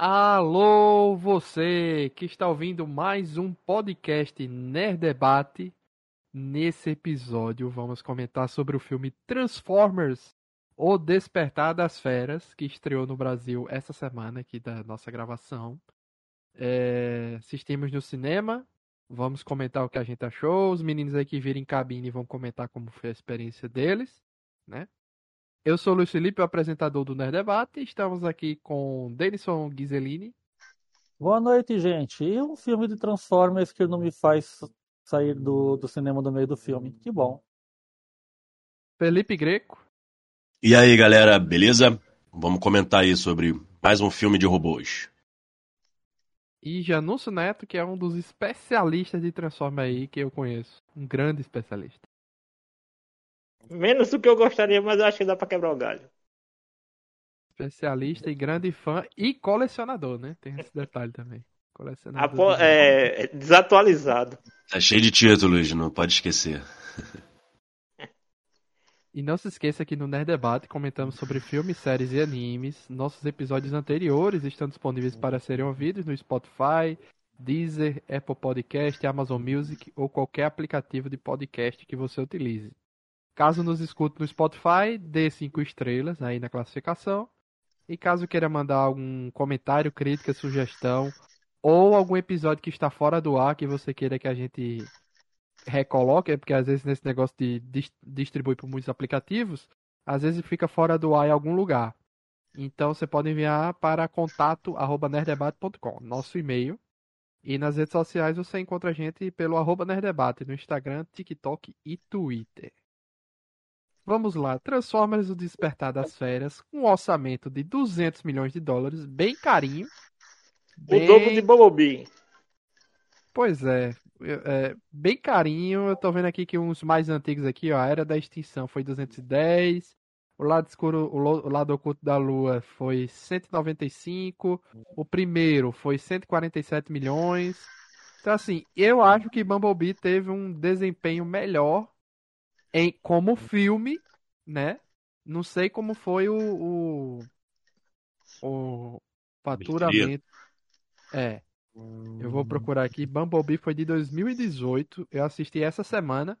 Alô, você que está ouvindo mais um podcast Nerd Debate. Nesse episódio, vamos comentar sobre o filme Transformers: O Despertar das Feras, que estreou no Brasil essa semana aqui da nossa gravação. É, assistimos no cinema. Vamos comentar o que a gente achou. Os meninos aí que virem cabine vão comentar como foi a experiência deles, né? Eu sou o Luiz Felipe, o apresentador do Nerd Debate, estamos aqui com Denison Ghiselini. Boa noite, gente. E um filme de Transformers que não me faz sair do, do cinema no meio do filme. Que bom. Felipe Greco. E aí, galera, beleza? Vamos comentar aí sobre mais um filme de robôs. E Janúncio Neto, que é um dos especialistas de Transformers aí que eu conheço. Um grande especialista. Menos do que eu gostaria, mas eu acho que dá pra quebrar o galho. Especialista e grande fã e colecionador, né? Tem esse detalhe também. Colecionador. Apo é, desatualizado. Tá cheio de títulos, não pode esquecer. E não se esqueça que no Nerd Debate comentamos sobre filmes, séries e animes. Nossos episódios anteriores estão disponíveis para serem ouvidos no Spotify, Deezer, Apple Podcast, Amazon Music ou qualquer aplicativo de podcast que você utilize. Caso nos escute no Spotify, dê 5 estrelas aí na classificação. E caso queira mandar algum comentário, crítica, sugestão ou algum episódio que está fora do ar que você queira que a gente recoloque, porque às vezes nesse negócio de dis distribuir por muitos aplicativos, às vezes fica fora do ar em algum lugar. Então você pode enviar para contato@nerddebate.com, nosso e-mail. E nas redes sociais você encontra a gente pelo arroba Nerddebate, no Instagram, TikTok e Twitter. Vamos lá, Transformers o Despertar das Férias, com um orçamento de 200 milhões de dólares, bem carinho. Bem... O dobro de Bumblebee. Pois é, é, bem carinho. Eu tô vendo aqui que uns mais antigos aqui, ó, a Era da Extinção foi 210, o lado escuro, o lado oculto da Lua foi 195, o primeiro foi 147 milhões. Então assim, eu acho que Bumblebee teve um desempenho melhor em como filme, né? Não sei como foi o, o, o faturamento. É. Eu vou procurar aqui. Bumblebee foi de 2018. Eu assisti essa semana.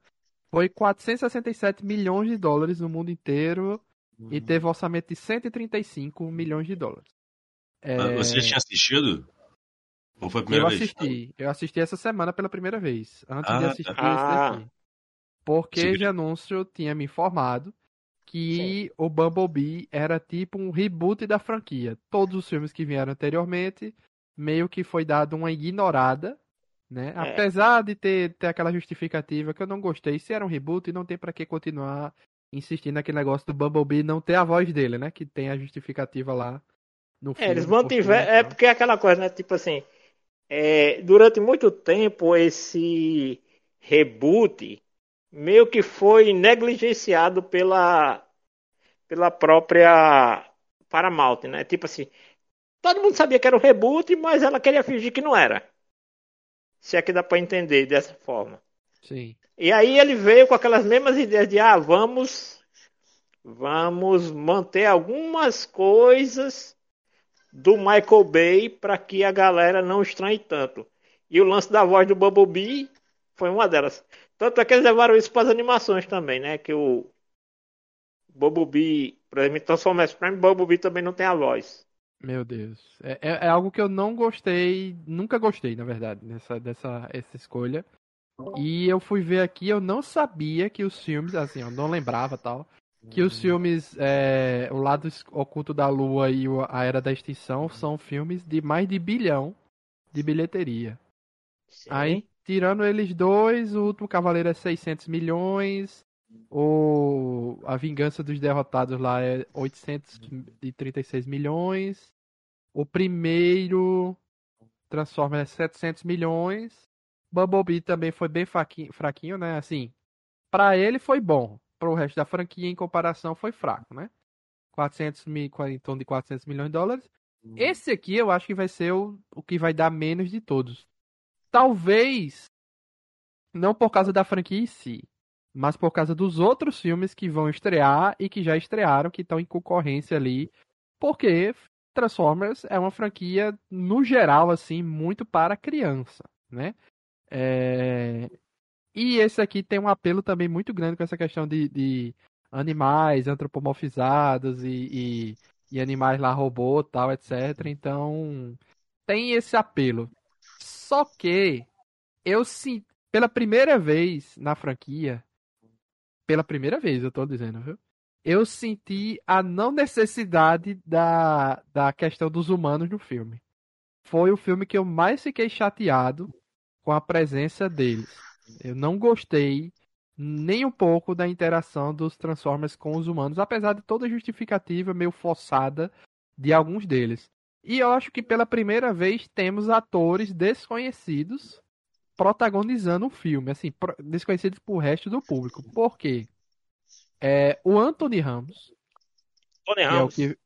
Foi 467 milhões de dólares no mundo inteiro uhum. e teve um orçamento de 135 milhões de dólares. É... Você já tinha assistido? Ou foi a primeira eu vez? assisti. Eu assisti essa semana pela primeira vez. Antes ah, de assistir tá. esse daqui. Porque Sim. anúncio tinha me informado que Sim. o Bumblebee era tipo um reboot da franquia. Todos os filmes que vieram anteriormente, meio que foi dado uma ignorada, né? É. Apesar de ter, ter aquela justificativa que eu não gostei, se era um reboot, não tem para que continuar insistindo naquele negócio do Bumblebee não ter a voz dele, né? Que tem a justificativa lá no filme. É, eles mantiveram, é porque é aquela coisa, né? Tipo assim, é, durante muito tempo esse reboot meio que foi negligenciado pela pela própria Paramount, né? Tipo assim, todo mundo sabia que era um reboot, mas ela queria fingir que não era. Se é que dá para entender dessa forma. Sim. E aí ele veio com aquelas mesmas ideias de ah, vamos vamos manter algumas coisas do Michael Bay para que a galera não estranhe tanto. E o lance da voz do Bumblebee foi uma delas. Tanto é que eles levaram isso para as animações também, né? Que o Bumblebee, por exemplo, Transformers Prime, Bumblebee também não tem a voz. Meu Deus. É, é, é, algo que eu não gostei, nunca gostei, na verdade, nessa dessa essa escolha. E eu fui ver aqui, eu não sabia que os filmes, assim, eu não lembrava tal, que os filmes é, O Lado Oculto da Lua e A Era da Extinção são filmes de mais de bilhão de bilheteria. Sim. Aí Tirando eles dois, o último Cavaleiro é 600 milhões. O A Vingança dos Derrotados lá é 836 milhões. O primeiro Transformers é 700 milhões. Bumblebee também foi bem fraquinho, fraquinho né? Assim, para ele foi bom. Para o resto da franquia, em comparação, foi fraco, né? 400 mil, em torno de 400 milhões de dólares. Uhum. Esse aqui eu acho que vai ser o, o que vai dar menos de todos. Talvez não por causa da franquia em si, mas por causa dos outros filmes que vão estrear e que já estrearam, que estão em concorrência ali, porque Transformers é uma franquia, no geral, assim, muito para criança, né? É... E esse aqui tem um apelo também muito grande com essa questão de, de animais antropomorfizados e, e, e, animais lá robô tal, etc. Então, tem esse apelo. Só que eu sim, pela primeira vez na franquia, pela primeira vez, eu tô dizendo, viu? Eu senti a não necessidade da, da questão dos humanos no filme. Foi o filme que eu mais fiquei chateado com a presença deles. Eu não gostei nem um pouco da interação dos Transformers com os humanos, apesar de toda a justificativa meio forçada de alguns deles. E eu acho que pela primeira vez temos atores desconhecidos protagonizando o filme, assim, desconhecidos pro resto do público. Por quê? É, o Anthony Ramos. Tony Ramos. É o que,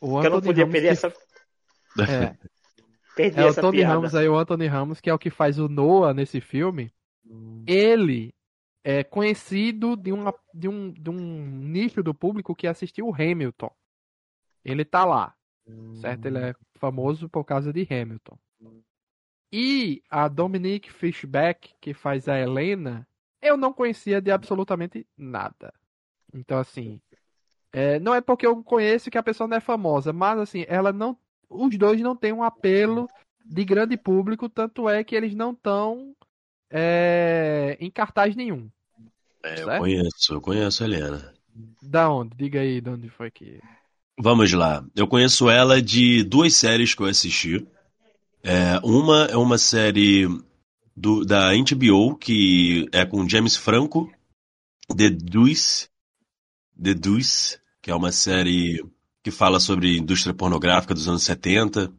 o Anthony eu não podia Ramos perder que, essa. É, Perdi é o Tony piada. Ramos aí, o Anthony Ramos, que é o que faz o Noah nesse filme. Ele é conhecido de, uma, de, um, de um nicho do público que assistiu o Hamilton. Ele tá lá, certo? Ele é famoso por causa de Hamilton. E a Dominique Fishback, que faz a Helena, eu não conhecia de absolutamente nada. Então, assim, é, não é porque eu conheço que a pessoa não é famosa, mas, assim, ela não. Os dois não têm um apelo de grande público, tanto é que eles não estão é, em cartaz nenhum. É, eu conheço, eu conheço a Helena. Da onde? Diga aí de onde foi que. Vamos lá. Eu conheço ela de duas séries que eu assisti. É, uma é uma série do, da HBO, que é com James Franco, The Deuce, The Deuce, que é uma série que fala sobre indústria pornográfica dos anos 70.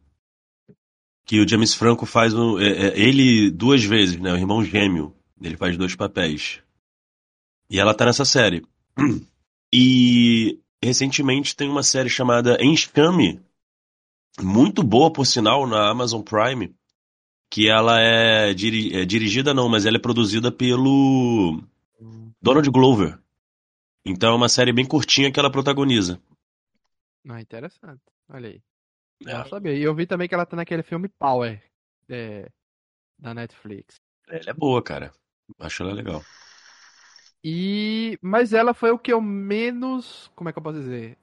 Que o James Franco faz um, é, é, ele duas vezes, né? O irmão gêmeo. Ele faz dois papéis. E ela tá nessa série. E recentemente tem uma série chamada Enxame, muito boa por sinal na Amazon Prime, que ela é, diri- é dirigida não, mas ela é produzida pelo Donald Glover. Então é uma série bem curtinha que ela protagoniza. Ah, interessante. Olha aí. É, Não sabia. E eu vi também que ela tá naquele filme Power é, da Netflix. ela é boa, cara. Acho ela legal. E mas ela foi o que eu menos, como é que eu posso dizer?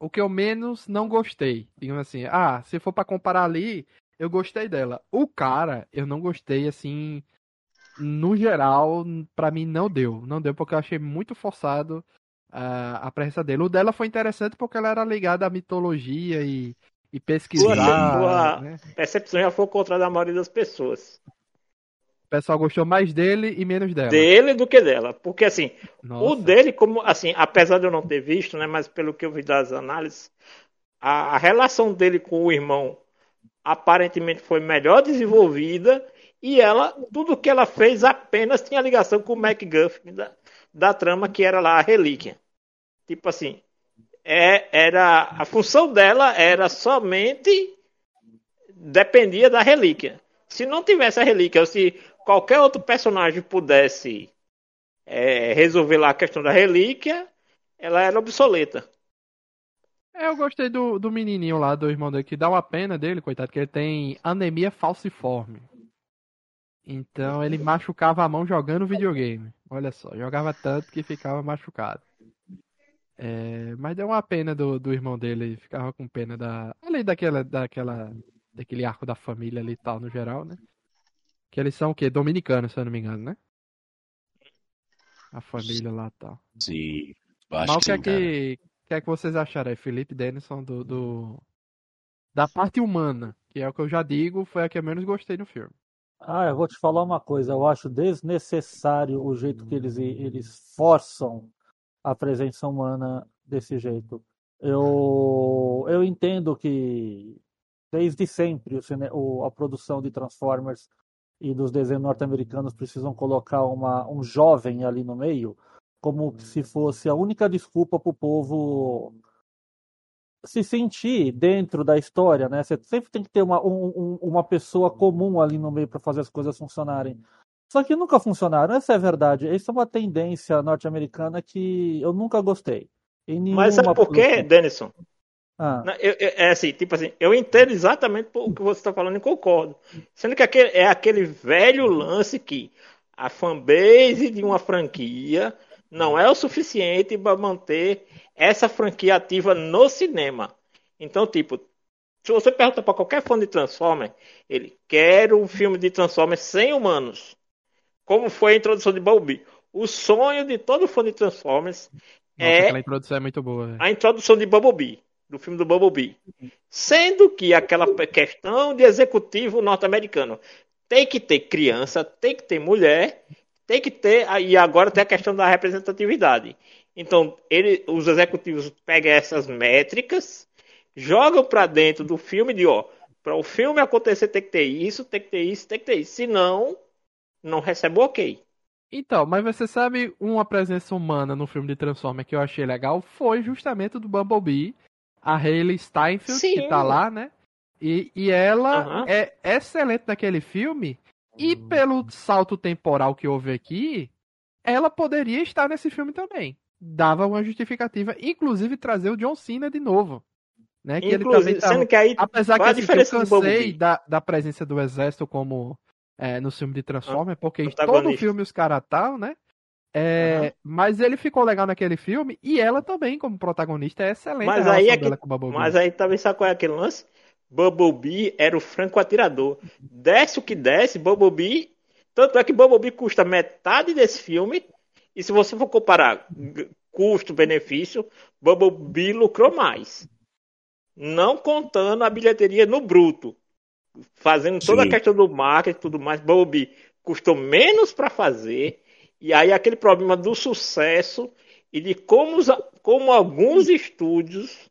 O que eu menos não gostei. Digamos assim, ah, se for pra comparar ali, eu gostei dela. O cara, eu não gostei assim, no geral, pra mim não deu, não deu porque eu achei muito forçado a, a presença dele. O dela foi interessante porque ela era ligada à mitologia e, e pesquisar, Sua- né? Percepção já foi contra a da maioria das pessoas. O pessoal gostou mais dele e menos dela. Dele do que dela. Porque assim, o Nossa. dele, como assim, apesar de eu não ter visto, né? Mas pelo que eu vi das análises, a, a relação dele com o irmão aparentemente foi melhor desenvolvida e ela, tudo que ela fez apenas tinha ligação com o MacGuffin da, da trama que era lá a relíquia. Tipo assim, é, era a função dela era somente dependia da relíquia. Se não tivesse a relíquia, ou se qualquer outro personagem pudesse é, resolver lá a questão da relíquia, ela era obsoleta. É, eu gostei do, do menininho lá, do irmão dele, que dá uma pena dele, coitado, que ele tem anemia falciforme. Então ele machucava a mão jogando videogame. Olha só, jogava tanto que ficava machucado. É, mas deu uma pena do, do irmão dele, ficava com pena da. Além daquela, daquela, daquele arco da família ali e tal, no geral, né? Que eles são o quê? Dominicanos, se eu não me engano, né? A família lá e tal. Sim. Mas o que é que, que é que vocês acharam aí, Felipe Denison, do, do- da parte humana, que é o que eu já digo, foi a que eu menos gostei no filme. Ah, eu vou te falar uma coisa. Eu acho desnecessário o jeito que eles, eles forçam a presença humana desse jeito. Eu, eu entendo que desde sempre o cine- o- a produção de Transformers e dos desenhos norte-americanos precisam colocar uma, um jovem ali no meio, como se fosse a única desculpa para o povo se sentir dentro da história, né? Você sempre tem que ter uma, um- um- uma pessoa comum ali no meio para fazer as coisas funcionarem. Só que nunca funcionaram, essa é a verdade. Essa é uma tendência norte-americana que eu nunca gostei. Mas sabe por quê. Denison? Ah, eu- eu- é assim, tipo assim, eu entendo exatamente o que você está falando e concordo. Sendo que aquele, é aquele velho lance que a fanbase de uma franquia não é o suficiente para manter essa franquia ativa no cinema. Então, tipo, se você pergunta para qualquer fã de Transformers, ele quer um filme de Transformers sem humanos. Como foi a introdução de Bumblebee. O sonho de todo fã de Transformers Nossa, é aquela introdução é muito boa. velho. a introdução de Bumblebee, do filme do Bumblebee. Sendo que aquela questão de executivo norte-americano tem que ter criança, tem que ter mulher, tem que ter. E agora tem a questão da representatividade. Então, ele, os executivos pegam essas métricas, jogam para dentro do filme de ó, para o filme acontecer tem que ter isso, tem que ter isso, tem que ter isso. Senão, não recebe o ok. Então, mas você sabe uma presença humana no filme de Transformers que eu achei legal? Foi justamente do Bumblebee, a Hayley Steinfeld, Sim. que tá lá, né? E, e ela é excelente naquele filme. E pelo salto temporal que houve aqui, ela poderia estar nesse filme também. Dava uma justificativa, inclusive trazer o John Cena de novo. Né? Que ele também Inclusive, tava... sendo que aí Apesar que assim, que eu cansei da, da presença do exército como é, no filme de Transformers, porque em todo filme os caras tal, né? É, Aham. Mas ele ficou legal naquele filme e ela também, como protagonista, é excelente. Mas aí é que-. Mas aí também sabe qual é aquele lance? Bumblebee era o franco atirador. Desce o que desce, Bumblebee. Tanto é que Bumblebee custa metade desse filme. E se você for comparar custo-benefício, Bumblebee lucrou mais. Não contando a bilheteria no bruto. Fazendo toda Sim. a questão do marketing e tudo mais, Bumblebee custou menos para fazer. E aí aquele problema do sucesso e de como, os- como alguns estúdios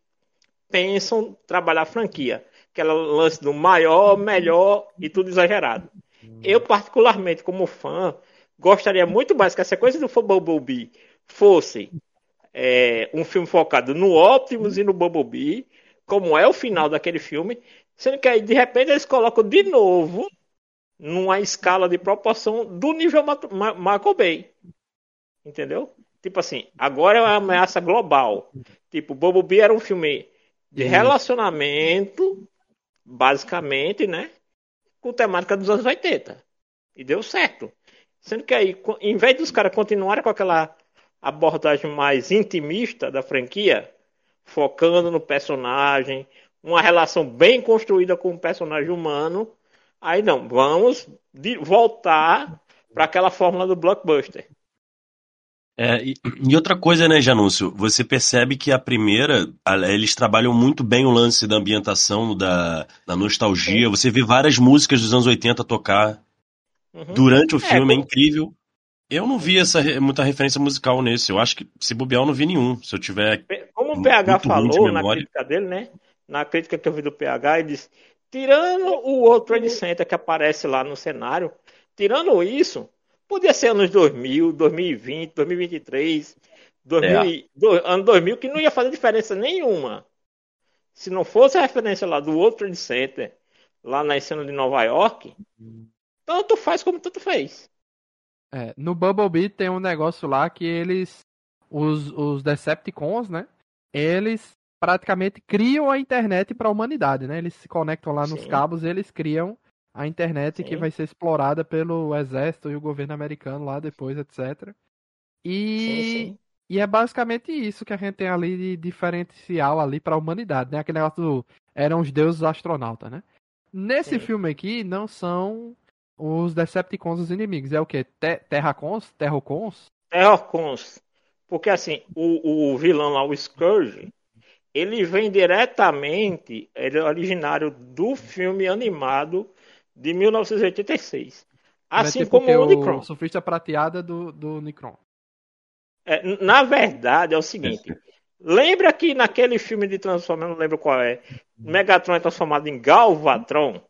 pensam trabalhar franquia. Aquela lance do maior, melhor e tudo exagerado. Eu, particularmente, como fã, gostaria muito mais que a sequência do Bumblebee fosse é, um filme focado no Optimus e no Bumblebee, como é o final daquele filme, sendo que aí, de repente, eles colocam de novo numa escala de proporção do nível Ma- Ma- Michael Bay. Entendeu? Tipo assim, agora é uma ameaça global. Tipo, Bumblebee era um filme de Isso. relacionamento, basicamente, né? Com temática dos anos 80. E deu certo. Sendo que aí, em vez dos caras continuarem com aquela abordagem mais intimista da franquia, focando no personagem, uma relação bem construída com o personagem humano, aí não, vamos de- voltar para aquela fórmula do blockbuster. É, e, e outra coisa, né, Janúncio? Você percebe que a primeira, a- eles trabalham muito bem o lance da ambientação, da, da nostalgia. Você vê várias músicas dos anos 80 tocar Uhum. durante o filme, é, incrível. Eu não vi essa muita referência musical nesse. Eu acho que, se bobear, eu não vi nenhum. Se eu tiver. Como o PH falou na crítica dele, né? Na crítica que eu vi do PH, ele disse: tirando o World Trade Center que aparece lá no cenário, tirando isso, podia ser anos 2000, 2020, 2023, 2000, e- do- ano 2000, que não ia fazer diferença nenhuma. Se não fosse a referência lá do World Trade Center, lá na cena de Nova York, tanto faz como tanto fez. É, no Bumblebee tem um negócio lá que eles, os, os Decepticons, né? Eles praticamente criam a internet para a humanidade, né? Eles se conectam lá nos Sim. cabos e eles criam a internet que Sim. vai ser explorada pelo exército e o governo americano lá depois, etc. E, Sim, sim. e é basicamente isso que a gente tem ali de diferencial ali para a humanidade, né? Aquele negócio do eram os deuses astronautas, né? Nesse Sim. filme aqui não são os Decepticons os inimigos, é o quê? Te Terracons? Terrocons? Terrorcons. Porque assim, o, o vilão lá, o Scourge, ele vem diretamente, ele é originário do filme animado de 1986. Assim como o Unicron. O surfista prateada do, do Unicron. É, na verdade, é o seguinte. Lembra que naquele filme de Transformers, eu não lembro qual é, Megatron é transformado em Galvatron?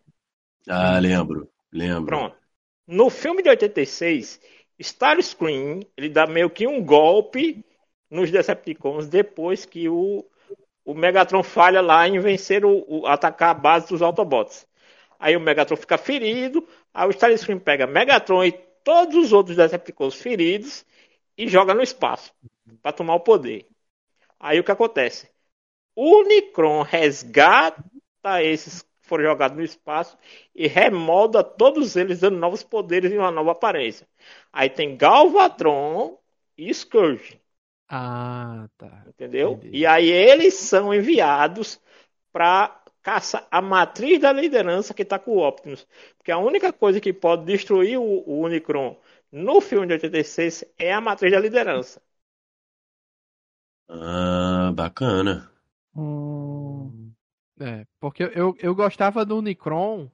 Ah, lembro. Lembro. Pronto. No filme de 86, Starscream, ele dá meio que um golpe nos Decepticons depois que o, o Megatron falha lá em vencer o, o- atacar a base dos Autobots. Aí o Megatron fica ferido, aí o Starscream pega Megatron e todos os outros Decepticons feridos e joga no espaço para tomar o poder. Aí o que acontece? o Unicron resgata esses que foram jogados no espaço e remolda todos eles, dando novos poderes e uma nova aparência. Aí tem Galvatron e Scourge. Ah, tá. Entendeu? Entendi. E aí eles são enviados para caçar a matriz da liderança que está com o Optimus. Porque a única coisa que pode destruir o, o Unicron no filme de 86 é a matriz da liderança. Ah, bacana. Hum, É, porque eu, eu gostava do Unicron.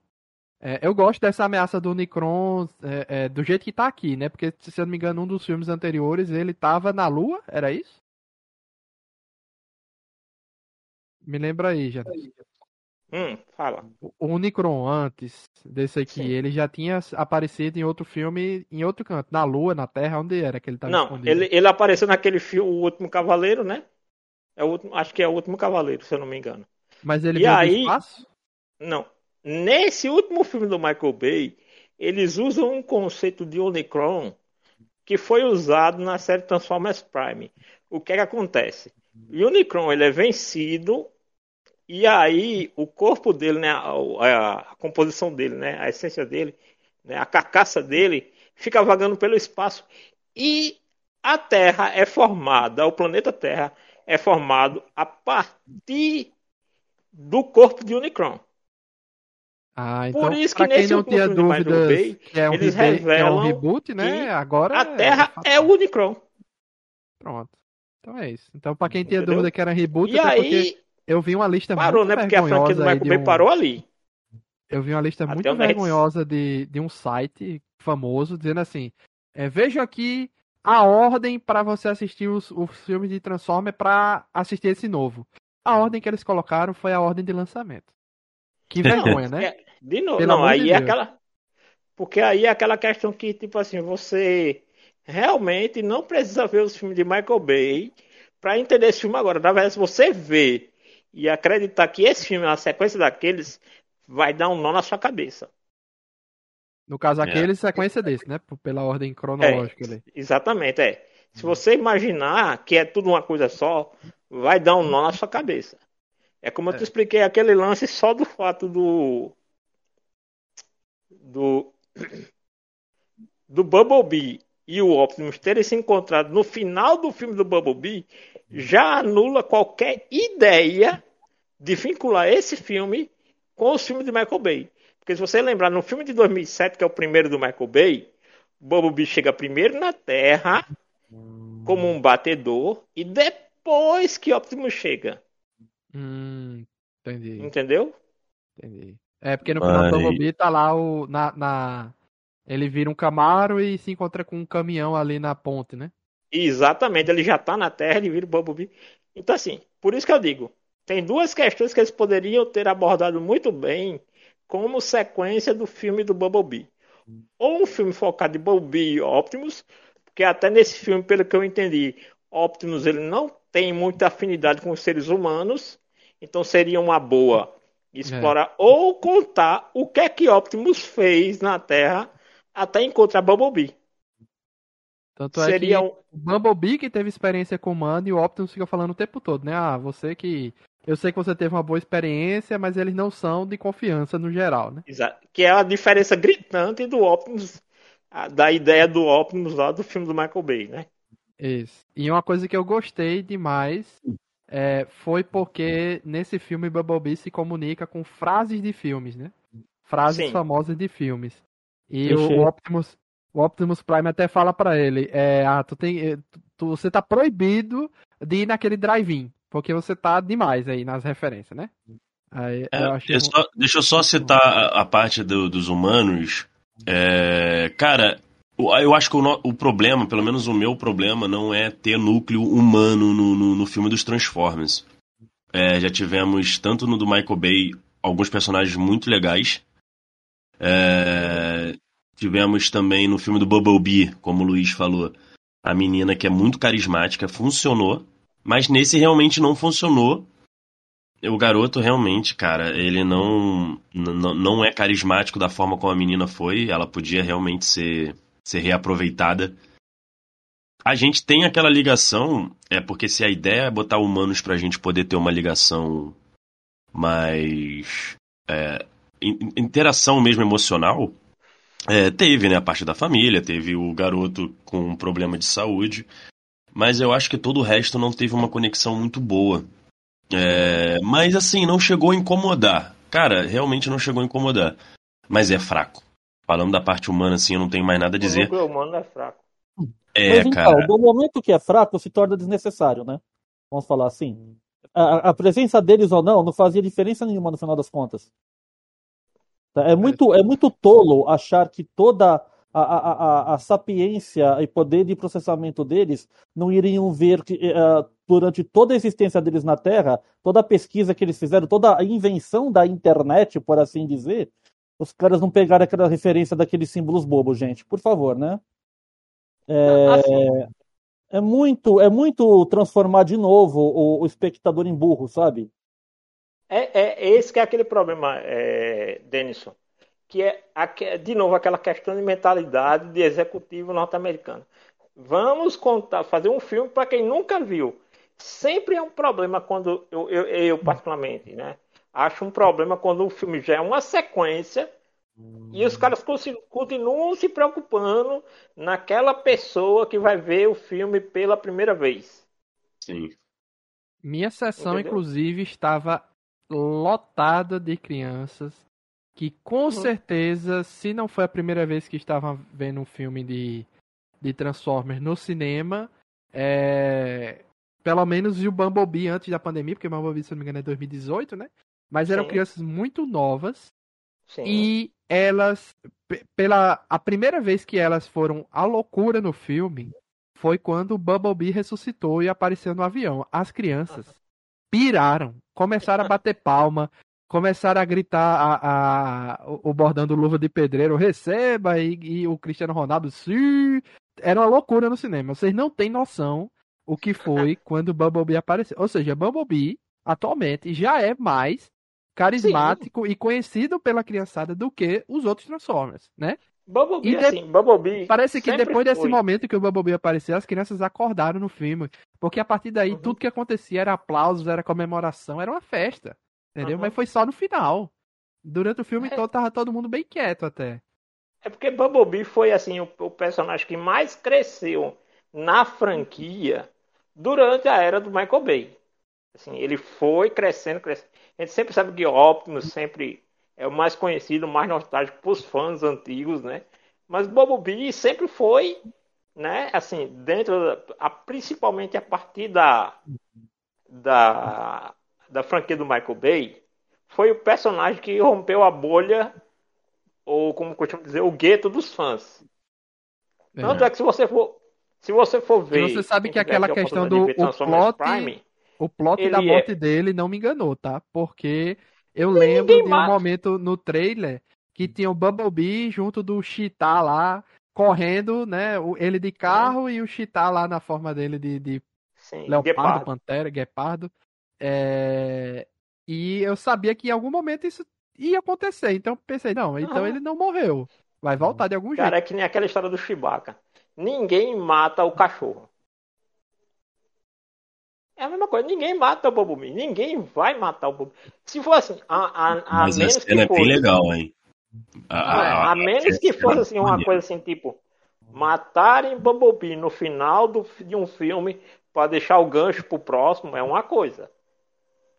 É, eu gosto dessa ameaça do Unicron é, é, do jeito que tá aqui, né? Porque, se eu não me engano, um dos filmes anteriores ele tava na Lua, era isso? Me lembra aí, já. Hum, fala. O Unicron, antes desse aqui, Sim. ele já tinha aparecido em outro filme, em outro canto, na Lua, na Terra, onde era que ele tava Não, escondido? ele, ele apareceu naquele filme, O Último Cavaleiro, né? É o último, acho que é o Último Cavaleiro, se eu não me engano. Mas ele E veio aí- do espaço? Não. Nesse último filme do Michael Bay, eles usam um conceito de Unicron que foi usado na série Transformers Prime. O que é que acontece? O Unicron ele é vencido e aí o corpo dele, né, a, a- composição dele, né, a essência dele, né, a carcaça dele fica vagando pelo espaço e a Terra é formada, o planeta Terra é formado a partir do corpo de Unicron. Ah, então, Por isso que nesse não tinha dúvidas Bay, que é um, eles rebe- que é um revelam reboot, né? Agora A Terra fato. é o Unicron. Pronto. Então é isso. Então, pra quem tinha Entendeu? dúvida que era reboot, E aí eu vi uma lista parou, muito né? Porque a franquia do Michael de Bay um- parou ali. Eu vi uma lista Até muito vergonhosa de, de um site famoso dizendo assim: é, veja aqui a ordem para você assistir os, os filmes de Transformers para assistir esse novo. A ordem que eles colocaram foi a ordem de lançamento. Que vergonha, né? É, de novo, Pelo não, aí de é aquela. Porque aí é aquela questão que, tipo assim, você realmente não precisa ver os filmes de Michael Bay para entender esse filme agora. Na verdade, se você ver e acreditar que esse filme é uma sequência daqueles, vai dar um nó na sua cabeça. No caso, É. aquele sequência desse, né? Pela ordem cronológica ali. Exatamente, é. Se você imaginar que é tudo uma coisa só, vai dar um nó na sua cabeça. É como eu te É. expliquei aquele lance só do fato do. Do. Do Bumblebee e o Optimus terem se encontrado no final do filme do Bumblebee já anula qualquer ideia de vincular esse filme com os filmes de Michael Bay. Porque se você lembrar, no filme de 2007, que é o primeiro do Michael Bay, o Bumblebee chega primeiro na Terra como um batedor e depois que Optimus chega. Hum, entendi, Entendeu? entendi. É, porque no final do Bumblebee tá lá o. Na, na- Ele vira um Camaro e se encontra com um caminhão ali na ponte, né? Exatamente, ele já tá na Terra, ele vira o Bumblebee. Então, assim, por isso que eu digo, tem duas questões que eles poderiam ter abordado muito bem como sequência do filme do Bumblebee. Ou um filme focado em Bumblebee e Optimus, porque até nesse filme, pelo que eu entendi, Optimus ele não tem muita afinidade com os seres humanos, então seria uma boa explorar ou contar o que é que Optimus fez na Terra até encontrar Bumblebee. Tanto é Seria que um, o Bumblebee que teve experiência com o Mando e o Optimus fica falando o tempo todo, né? Ah, você que. Eu sei que você teve uma boa experiência, mas eles não são de confiança no geral, né? Exa- Que é a diferença gritante do Optimus, da ideia do Optimus lá do filme do Michael Bay, né? Isso. E uma coisa que eu gostei demais é, foi porque nesse filme Bumblebee se comunica com frases de filmes, né? Frases Sim. famosas de filmes. E o, o Optimus, o Optimus Prime até fala pra ele, é, ah, tu tem, eh, tu- tu- você tá proibido de ir naquele drive-in, porque você tá demais aí nas referências, né? Aí, É, eu eu só- deixa eu só citar a, a parte do- dos humanos. É, cara, eu acho que o, o problema, pelo menos o meu problema, não é ter núcleo humano no, no, no filme dos Transformers. É, já tivemos, tanto no do Michael Bay, alguns personagens muito legais. É, tivemos também no filme do Bumblebee, como o Luiz falou, a menina que é muito carismática, funcionou. Mas nesse realmente não funcionou. O garoto realmente, cara, ele não, não é carismático da forma como a menina foi. Ela podia realmente ser, ser reaproveitada. a gente tem aquela ligação, é porque se a ideia é botar humanos pra gente poder ter uma ligação mais. É, interação mesmo emocional, é, teve, né? A parte da família, teve o garoto com um problema de saúde, mas eu acho que todo o resto não teve uma conexão muito boa. É, mas assim, não chegou a incomodar. Cara, realmente não chegou a incomodar. Mas é fraco. Falando da parte humana, assim, eu não tenho mais nada a dizer. O humano é fraco. É, Mas então, cara. do momento que é fraco, se torna desnecessário, né? Vamos falar assim. A, a presença deles ou não não fazia diferença nenhuma no final das contas. Tá? É muito, é muito tolo achar que toda a, a, a, a sapiência e poder de processamento deles não iriam ver que eh, durante toda a existência deles na Terra, toda a pesquisa que eles fizeram, toda a invenção da internet, por assim dizer, os caras não pegaram aquela referência daqueles símbolos bobos, gente. Por favor, né? É, Assim, é muito, é muito transformar de novo o, o espectador em burro, sabe? É, é esse que é aquele problema, é, Denison, que é, de novo, aquela questão de mentalidade de executivo norte-americano. Vamos contar, fazer um filme para quem nunca viu. Sempre é um problema quando, eu, eu, eu particularmente, né? Acho um problema quando o filme já é uma sequência e os caras consi- continuam se preocupando naquela pessoa que vai ver o filme pela primeira vez. Sim. Minha sessão, Entendeu? inclusive, estava lotada de crianças que, com Uhum. certeza, se não foi a primeira vez que estavam vendo um filme de, de Transformers no cinema, é, pelo menos viu Bumblebee antes da pandemia, porque Bumblebee, se não me engano, é 2018, né? Mas eram Sim. crianças muito novas Sim. e elas, pe- pela a primeira vez que elas foram à loucura no filme, foi quando o Bumblebee ressuscitou e apareceu no avião. As crianças piraram, começaram a bater palma, começaram a gritar a, a- o o bordão do Luva de Pedreiro, receba, e, e o Cristiano Ronaldo, sim. Era uma loucura no cinema. Vocês não têm noção o que foi quando o Bumblebee apareceu. Ou seja, Bumblebee, atualmente, já é mais carismático e conhecido pela criançada do que os outros Transformers, né? Bumblebee, de- assim, Bumblebee Parece que depois desse foi. momento que o Bumblebee apareceu, as crianças acordaram no filme. Porque a partir daí, Uhum. tudo que acontecia era aplausos, era comemoração, era uma festa. Entendeu? Uhum. Mas foi só no final. Durante o filme É. todo, tava todo mundo bem quieto até. É porque Bumblebee foi assim o, o personagem que mais cresceu na franquia durante a era do Michael Bay. Assim, ele foi crescendo, crescendo. A gente sempre sabe que Optimus sempre é o mais conhecido, o mais nostálgico para os fãs antigos, né? Mas Bumblebee sempre foi, né? Assim, dentro, da, a- principalmente a partir da, da da franquia do Michael Bay, foi o personagem que rompeu a bolha ou como costuma dizer, o gueto dos fãs. Tanto é que se você for, se você for ver, você sabe que aquela questão do- o plot- Prime, O plot Ele da é- morte dele não me enganou, tá? Porque eu lembro Ninguém de um mata. momento no trailer que tinha o Bumblebee junto do Cheetah lá, correndo, né? Ele de carro e o Cheetah lá na forma dele de, de sim, Leopardo, Guepardo. Pantera, Guepardo. É, E eu sabia que em algum momento isso ia acontecer. Então pensei, não, então ele não morreu. Vai voltar de algum Cara, jeito. é que nem aquela história do Chewbacca. Ninguém mata o cachorro. É a mesma coisa, ninguém mata o Bumblebee. Ninguém vai matar o Bumblebee. Se for assim, a, a, a Mas a menos cena é que bem fosse, legal, hein? a, a menos que cena fosse assim, é uma coisa assim, tipo, matarem Bumblebee no final do, de um filme para deixar o gancho pro próximo é uma coisa.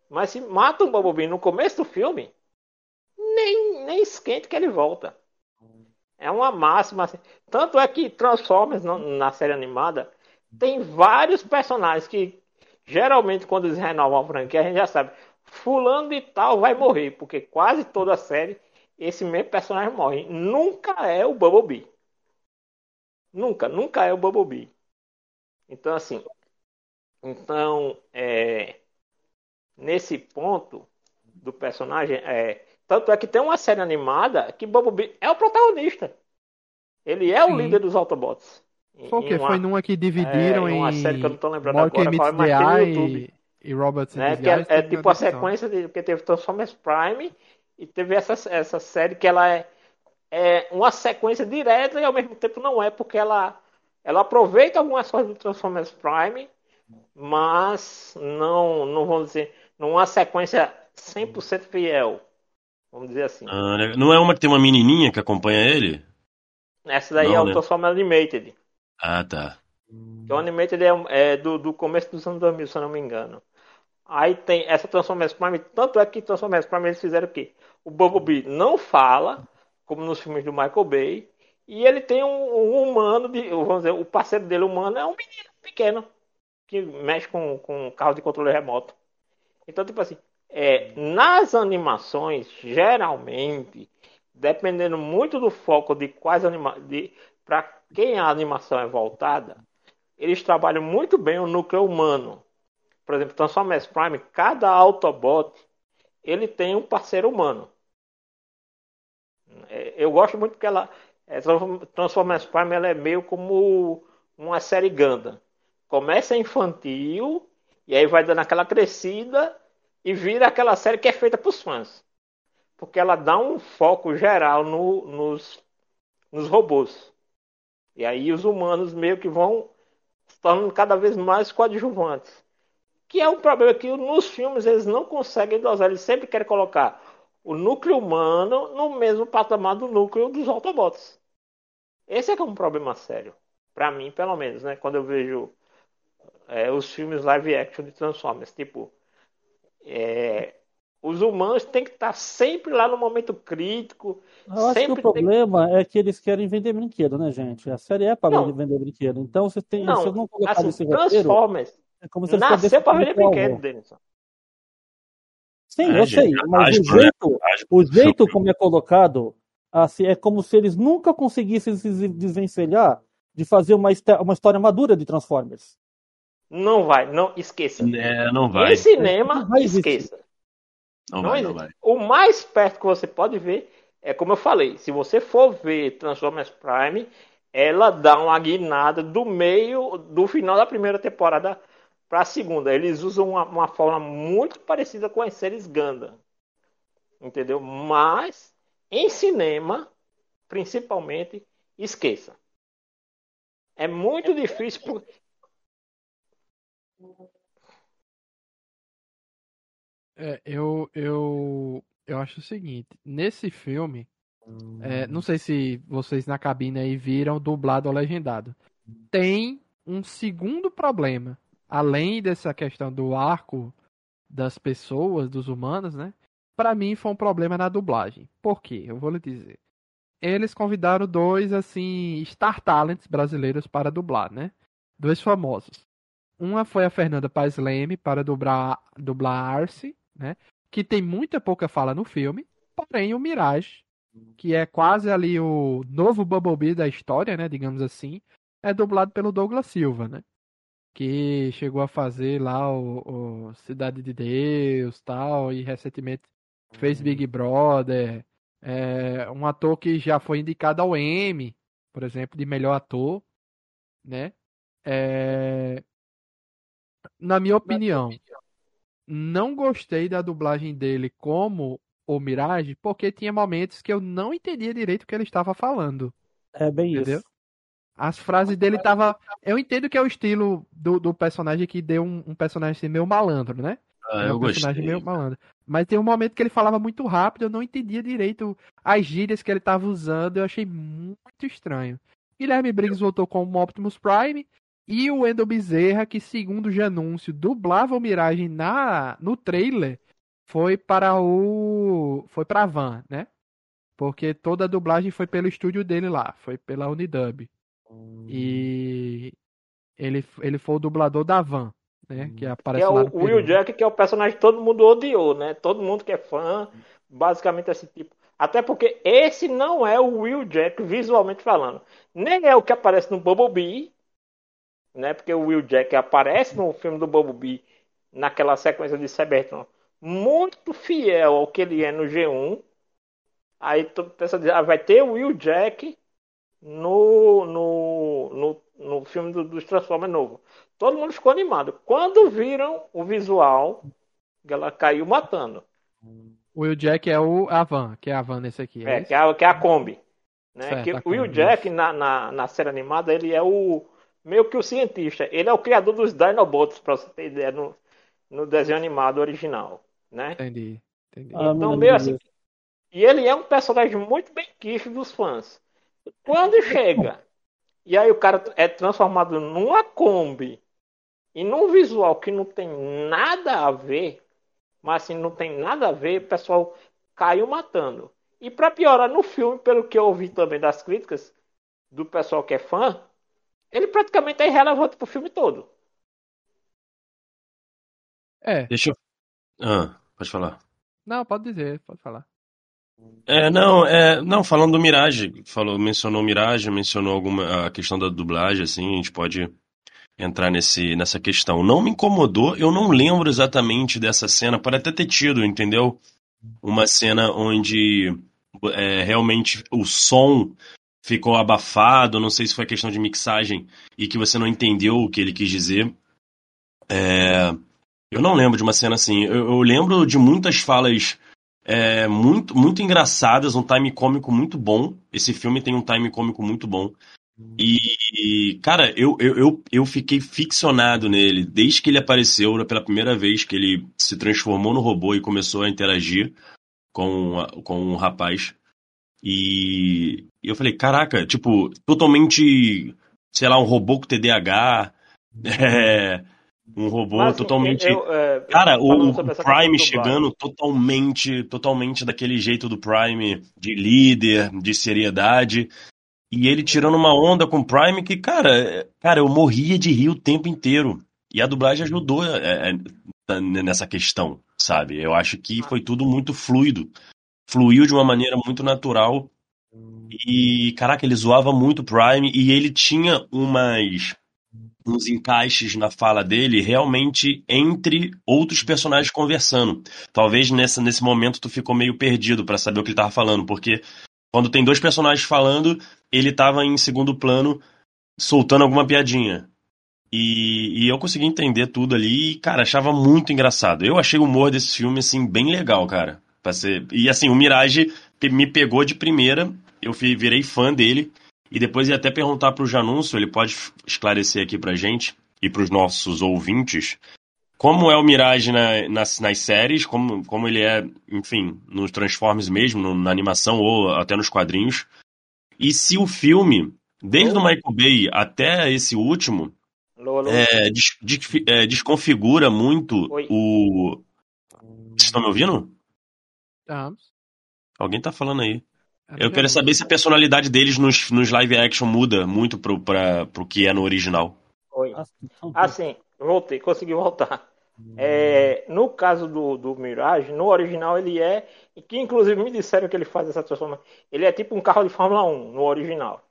Mas se matam o Bumblebee no começo do filme, nem, nem esquente que ele volta. É uma máxima. assim. Tanto é que Transformers na série animada tem vários personagens que geralmente quando eles renovam a franquia a gente já sabe fulano de tal vai morrer, porque quase toda a série esse mesmo personagem morre. Nunca é o Bumblebee. Nunca, nunca é o Bumblebee. Então assim, então é, nesse ponto do personagem é tanto é que tem uma série animada que Bumblebee é o protagonista. Ele é o Sim. líder dos Autobots. Foi o quê? uma- Foi numa que dividiram é, em uma série que eu não tô lembrando agora, qual é, mas tem no YouTube. e, e Robots in né? Que é, é tipo a sequência de porque teve Transformers Prime e teve essa, essa série que ela é, é uma sequência direta e ao mesmo tempo não é porque ela ela aproveita algumas coisas do Transformers Prime, mas não, não vamos dizer, não uma sequência 100% fiel. Vamos dizer assim. Ah, não é uma que tem uma menininha que acompanha ele? Essa daí não, é o né? Transformers Animated. Ah, tá. Que o Animated é, é do, do começo dos anos 2000, se eu não me engano. Aí tem essa Transformers Prime, tanto é que Transformers Prime eles fizeram o quê? O Bumblebee não fala, como nos filmes do Michael Bay, e ele tem um, um humano, de, vamos dizer, o parceiro dele humano é um menino pequeno, que mexe com, com carro de controle remoto. Então, tipo assim, é, nas animações, geralmente, dependendo muito do foco de quais animações, para quem a animação é voltada, eles trabalham muito bem o núcleo humano. Por exemplo, Transformers Prime, cada Autobot ele tem um parceiro humano. É, eu gosto muito porque ela é, Transformers Prime ela é meio como uma série Gundam. Começa infantil e aí vai dando aquela crescida e vira aquela série que é feita para os fãs. Porque ela dá um foco geral no, nos, nos robôs. E aí os humanos meio que vão se tornando cada vez mais coadjuvantes. Que é um problema que nos filmes eles não conseguem dosar. Eles sempre querem colocar o núcleo humano no mesmo patamar do núcleo dos Autobots. Esse é que é um problema sério. Para mim, pelo menos, né? Quando eu vejo é, os filmes live action de Transformers. Tipo, é, os humanos têm que estar sempre lá no momento crítico. Eu acho que o problema que... é que eles querem vender brinquedo, né, gente? A série é para vender brinquedo. Então, você tem, não, se não assim, esse Transformers roteiro, é como se eles nasceu para vender brinquedo, Denison. Sim, É, eu gente, sei, mas o aspa, né? jeito, Aspa. o jeito como é colocado, assim, é como se eles nunca conseguissem se desvencilhar de fazer uma, uma história madura de Transformers. Não vai, não esqueça. É, não vai. Em cinema, Não vai existir. esqueça. Não Não vai, não vai. O mais perto que você pode ver é como eu falei, se você for ver Transformers Prime, ela dá uma guinada do meio do final da primeira temporada para a segunda. Eles usam uma, uma forma muito parecida com as séries Gundam. Entendeu? Mas em cinema, principalmente, esqueça. É muito difícil por- É, eu, eu, eu acho o seguinte, nesse filme, é, não sei se vocês na cabine aí viram dublado ou legendado. Tem um segundo problema, além dessa questão do arco das pessoas, dos humanos, né? Pra mim foi um problema na dublagem. Por quê? Eu vou lhe dizer. Eles convidaram dois, assim, Star Talents brasileiros para dublar, né? Dois famosos. Uma foi a Fernanda Paes Leme para dublar, dublar Arce, né? Que tem muita pouca fala no filme. Porém, o Mirage, que é quase ali o novo Bumblebee da história, né? Digamos assim, é dublado pelo Douglas Silva, né? Que chegou a fazer lá o, o Cidade de Deus tal, e recentemente fez Big Brother. É um ator que já foi indicado ao Emmy, por exemplo, de melhor ator, né? É, na minha opinião, não gostei da dublagem dele como o Mirage, porque tinha momentos que eu não entendia direito o que ele estava falando. É bem Entendeu? isso. As frases dele tava. Eu entendo que é o estilo do, do personagem que deu um, um personagem assim, meio malandro, né? Ah, é eu um personagem gostei. meio malandro. Mas tem um momento que ele falava muito rápido, eu não entendia direito as gírias que ele tava usando, eu achei muito estranho. Guilherme Briggs voltou como Optimus Prime e o Wendell Bezerra, que segundo o anúncio dublava o Mirage na no trailer, foi para o foi para a Van, né? Porque toda a dublagem foi pelo estúdio dele lá, foi pela Unidub. E ele ele foi o dublador da Van, né? Que que aparece é lá o Will. Jack, que é o personagem que todo mundo odiou, né? Todo mundo que é fã, basicamente esse tipo. Até porque esse não é o Will Jack visualmente falando. Nem é o que aparece no Bumblebee, né? Porque o Will Jack aparece no filme do Bumblebee, naquela sequência de Cybertron, muito fiel ao que ele é no G1. Aí tu pensa, ah, vai ter o Will Jack no, no, no, no filme do, dos Transformers novo. Todo mundo ficou animado. Quando viram o visual, ela caiu matando. O Will Jack é o a Van, que é a Van nesse aqui. É, É, que é, a- que é a Kombi. Né? Certo, que o Will Jack, na, na, na série animada, ele é o meio que o cientista. Ele é o criador dos Dinobots, pra você ter ideia, no, no desenho animado original. Né? Entendi. Entendi. Ah, Então, meio assim. E ele é um personagem muito bem quisto dos fãs. Quando chega, e aí o cara é transformado numa Kombi e num visual que não tem nada a ver, mas assim, não tem nada a ver, o pessoal caiu matando. E pra piorar, no filme, pelo que eu ouvi também das críticas do pessoal que é fã, ele praticamente é irrelevante pro filme todo. É, Deixa eu. Ah, pode falar. não, pode dizer, pode falar. É, não, é, não, falando do Mirage, falou, mencionou o Mirage, mencionou alguma a questão da dublagem, assim, a gente pode entrar nesse, nessa questão. Não me incomodou, eu não lembro exatamente dessa cena, pode até ter tido, entendeu? Uma cena onde é, realmente o som ficou abafado, não sei se foi questão de mixagem e que você não entendeu o que ele quis dizer. É, eu não lembro de uma cena assim. Eu, eu lembro de muitas falas é, muito, muito engraçadas, um time cômico muito bom. Esse filme tem um time cômico muito bom. E, cara, eu, eu, eu, eu fiquei ficcionado nele desde que ele apareceu pela primeira vez que ele se transformou no robô e começou a interagir com, com um rapaz. E, eu falei, caraca, tipo, totalmente, sei lá, um robô com TDAH, é, um robô Mas, totalmente. eu, é, Cara, o, Prime chegando totalmente, totalmente daquele jeito do Prime, de líder, de seriedade. E ele tirando uma onda com o Prime que, cara, cara, eu morria de rir o tempo inteiro. E a dublagem ajudou é, é, nessa questão, sabe? Eu acho que foi tudo muito fluido. Fluiu de uma maneira muito natural. E, caraca, ele zoava muito o Prime e ele tinha umas uns encaixes na fala dele realmente entre outros personagens conversando. Talvez nessa, nesse momento tu ficou meio perdido pra saber o que ele tava falando, porque quando tem dois personagens falando, ele tava em segundo plano soltando alguma piadinha. E, e eu consegui entender tudo ali e, cara, achava muito engraçado. Eu achei o humor desse filme, assim, bem legal, cara. Pra ser... E, assim, o Mirage me pegou de primeira, eu virei fã dele. E depois ia até perguntar pro Janúncio, ele pode esclarecer aqui pra gente e pros nossos ouvintes como é o Mirage na- nas, nas séries, como, como ele é, enfim, nos Transformers mesmo, no- na animação ou até nos quadrinhos. E se o filme, desde o Michael Bay até esse último, Alô, alô? é, des- des- é, desconfigura muito Oi. o. Vocês estão me ouvindo? Alguém tá falando aí. Eu quero saber se a personalidade deles nos, nos live action muda muito pro, pra, pro que é no original. Oi. Assim, voltei, consegui voltar. É, no caso do, do Mirage, no original ele é, e que inclusive me disseram que ele faz essa transformação, ele é tipo um carro de Fórmula 1 no original,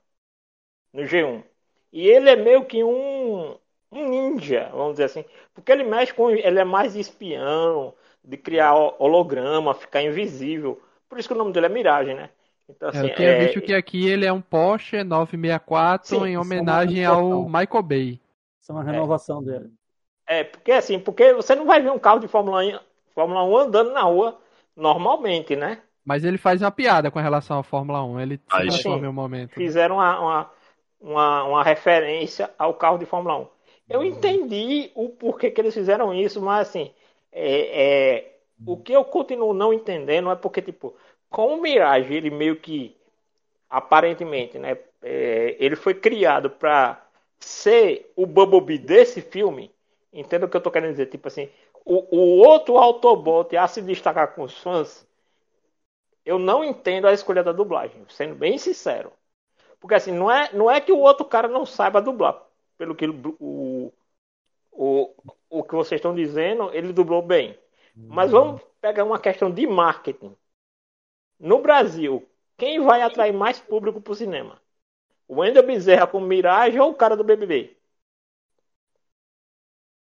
no G1. E ele é meio que um, um ninja, vamos dizer assim, porque ele mexe com, ele é mais espião, de criar ho- holograma, ficar invisível. Por isso que o nome dele é Mirage, né? Então, É, assim, eu tinha é- visto que aqui ele é um Porsche 964 Sim, em é homenagem ao. Michael Bay. Isso é uma renovação dele. É, porque assim, porque você não vai ver um carro de Fórmula 1, Fórmula 1 andando na rua normalmente, né? Mas ele faz uma piada com relação à Fórmula 1. Ele Faz. transforma um momento. Fizeram uma, uma, uma, uma referência ao carro de Fórmula 1. Eu entendi o porquê que eles fizeram isso, mas assim, é, é, o que eu continuo não entendendo é porque, tipo, com o Mirage, ele meio que, aparentemente, né, é, ele foi criado para ser o Bumblebee desse filme. Entenda o que eu tô querendo dizer? Tipo assim, o, o outro Autobot a se destacar com os fãs, eu não entendo a escolha da dublagem, sendo bem sincero. Porque assim, não é, não é que o outro cara não saiba dublar. Pelo que o, o, o que vocês estão dizendo, ele dublou bem. Mas vamos pegar uma questão de marketing. No Brasil, quem vai atrair mais público para o cinema? O Wendel Bezerra com Mirage ou o cara do BBB?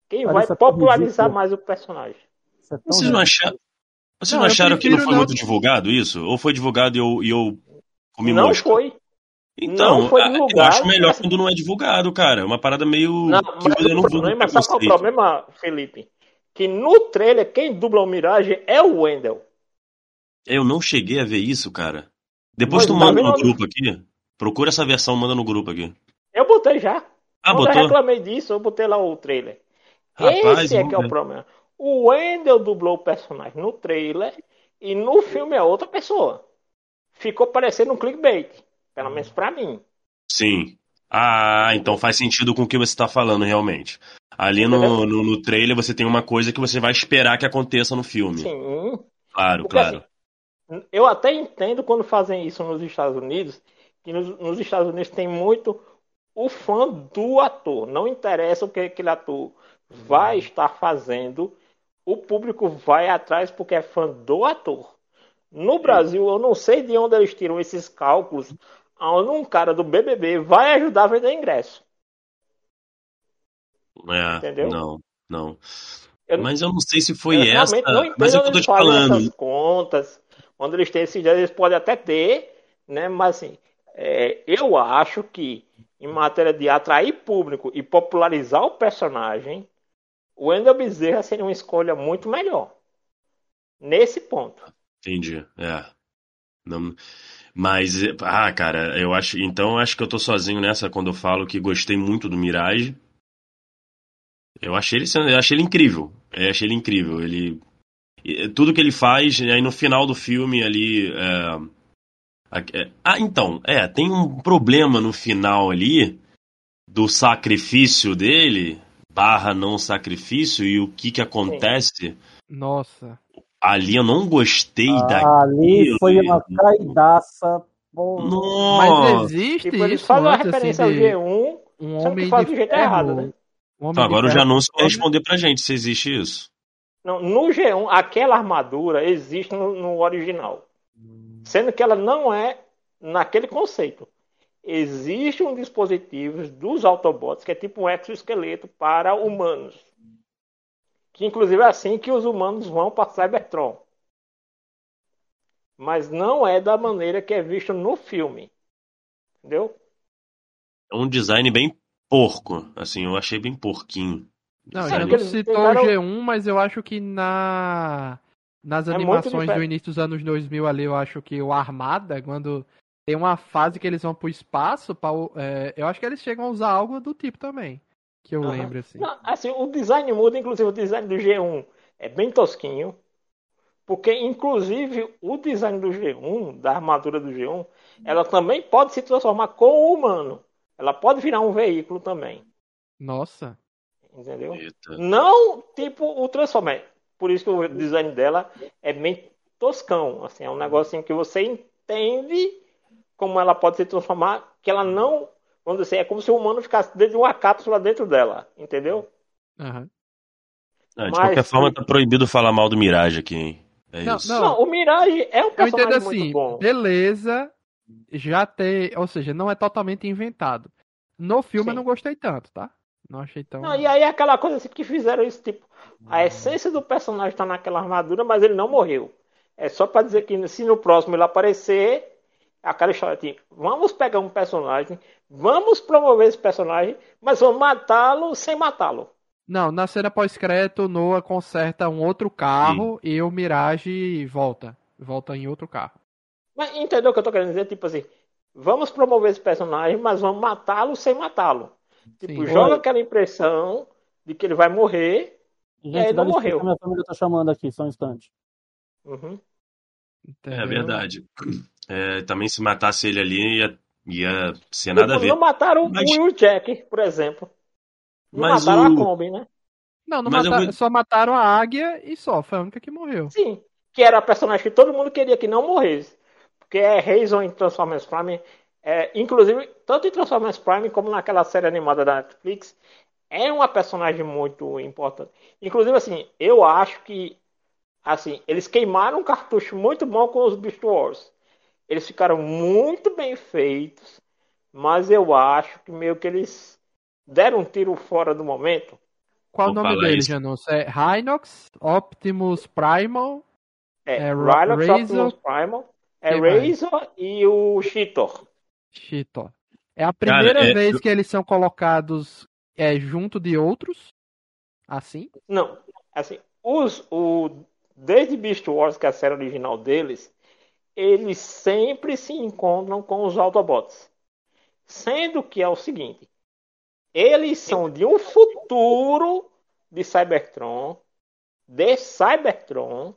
Quem Mas vai é popularizar mais o personagem? É Vocês não acharam, vocês Não, não acharam que não foi não- muito divulgado isso? Ou foi divulgado e eu, e eu comi não mosca? foi. Então, não foi ah, eu divulgado, acho melhor mas- quando não é divulgado, cara. É uma parada meio. Não, que mas eu não problema, sabe qual é o problema, Felipe? Que no trailer, quem dubla o Mirage é o Wendel. Eu não cheguei a ver isso, cara. Depois Pois, tu tá manda no grupo aqui. Procura essa versão, manda no grupo aqui. Eu botei já. Ah, Quando eu botou? reclamei disso, eu botei lá o trailer. Rapaz, Esse é que é o problema. O Wendell dublou o personagem no trailer e no filme é outra pessoa. Ficou parecendo um clickbait. Pelo menos pra mim. Sim. Ah, então faz sentido com o que você tá falando, realmente. Ali no, no, no trailer você tem uma coisa que você vai esperar que aconteça no filme. Sim. Claro, Porque claro. assim, eu até entendo quando fazem isso nos Estados Unidos, que nos, nos Estados Unidos tem muito o fã do ator. Não interessa o que aquele ator vai estar fazendo, o público vai atrás porque é fã do ator. No Brasil, eu não sei de onde eles tiram esses cálculos, um cara do BBB vai ajudar a vender ingresso. É, Entendeu? não, não. Eu- Mas eu não sei se foi eu essa. não Mas eu tô te falando. contas, onde eles têm esses dinheiro, eles podem até ter, né? Mas assim, é, eu acho que em matéria de atrair público e popularizar o personagem, o Wendel Bezerra seria uma escolha muito melhor. Nesse ponto. Entendi, é. Não, mas, ah, cara, eu acho. Então, eu acho que eu tô sozinho nessa quando eu falo que gostei muito do Mirage. Eu achei ele, eu achei ele incrível. Eu achei ele incrível. Ele, tudo que ele faz, aí no final do filme ali. é, é- ah, então, é, tem um problema no final ali do sacrifício dele, barra não sacrifício, e o que que acontece. Nossa. Ali eu não gostei daquilo. Ali foi uma caidaça. pô. Mas Nossa! existe Tipo, eles isso fazem uma antes, referência assim, ao de G1, um só que de do jeito ferro. errado, né? Um Então, agora o Janúncio vai responder pra gente se existe isso. Não, no G1, aquela armadura existe no, no original. Sendo que ela não é naquele conceito. Existe um dispositivo dos Autobots que é tipo um exoesqueleto para humanos. Que inclusive é assim que os humanos vão para Cybertron. Mas não é da maneira que é visto no filme. Entendeu? É um design bem porco, assim, eu achei bem porquinho. Não, Sabe não citou pegaram- o G1, mas eu acho que na nas É animações do início dos anos 2000 ali, eu acho que o Armada, quando tem uma fase que eles vão pro espaço, pra, o- é, eu acho que eles chegam a usar algo do tipo também. Que eu Aham. lembro, assim. Não, assim, o design muda, inclusive o design do G1 é bem tosquinho. Porque, inclusive, o design do G1, da armadura do G1, ela também pode se transformar com o humano. Ela pode virar um veículo também. Nossa. Entendeu? Eita. Não tipo o Transformer. Por isso que o design dela é bem toscão. Assim, é um negocinho que você entende como ela pode se transformar, que ela não. Vamos dizer, assim, é como se o humano ficasse dentro de uma cápsula dentro dela. Entendeu? Aham. Ah, de Mas- qualquer forma, tá proibido falar mal do Mirage aqui, hein? É Não, isso. não. Não, o Mirage é um Eu entendo personagem assim, muito bom. beleza, já ter, ou seja, não é totalmente inventado. No filme eu Sim. não gostei tanto, tá? Não achei tão. Não, e aí é aquela coisa assim que fizeram isso, tipo, a essência do personagem tá naquela armadura, mas ele não morreu. É só pra dizer que se no próximo ele aparecer, aquela história tipo, vamos pegar um personagem, vamos promover esse personagem, mas vamos matá-lo sem matá-lo. Não, na cena pós-crédito, Noah conserta um outro carro e o Mirage volta. Volta em outro carro. Mas entendeu o que eu tô querendo dizer? Tipo assim, vamos promover esse personagem, mas vamos matá-lo sem matá-lo. Tipo, Sim. joga Oi. aquela impressão de que ele vai morrer. Gente, ele dá não morreu. minha família tá chamando aqui, só um instante. Uhum. É verdade. É, também se matasse ele ali, ia, ia ser nada a Tipo, ver. Não mataram Mas- o Will Jack, por exemplo. Não Mas mataram o- a Kombi, né? Não, não mataram- vou- só mataram a águia e só. Foi a única que morreu. Sim. Que era a personagem que todo mundo queria que não morresse. Porque é Razor em Transformers Prime. É, inclusive, tanto em Transformers Prime como naquela série animada da Netflix, é uma personagem muito importante. Inclusive, assim, eu acho que assim, eles queimaram um cartucho muito bom com os Beast Wars. Eles ficaram muito bem feitos, mas eu acho que meio que eles deram um tiro fora do momento. Qual o nome falar dele, isso. Janus? É Rhinox, Optimus Primal. É, É, Rhinox Razor- Optimus Primal, é mais? Razor e o Cheetor. Cheetor. É a primeira é- vez que eles são colocados é, junto de outros. Assim. Não, assim, os, o, desde Beast Wars, que é a série original deles, eles sempre se encontram com os Autobots. Sendo que é o seguinte: eles são de um futuro de Cybertron, de Cybertron,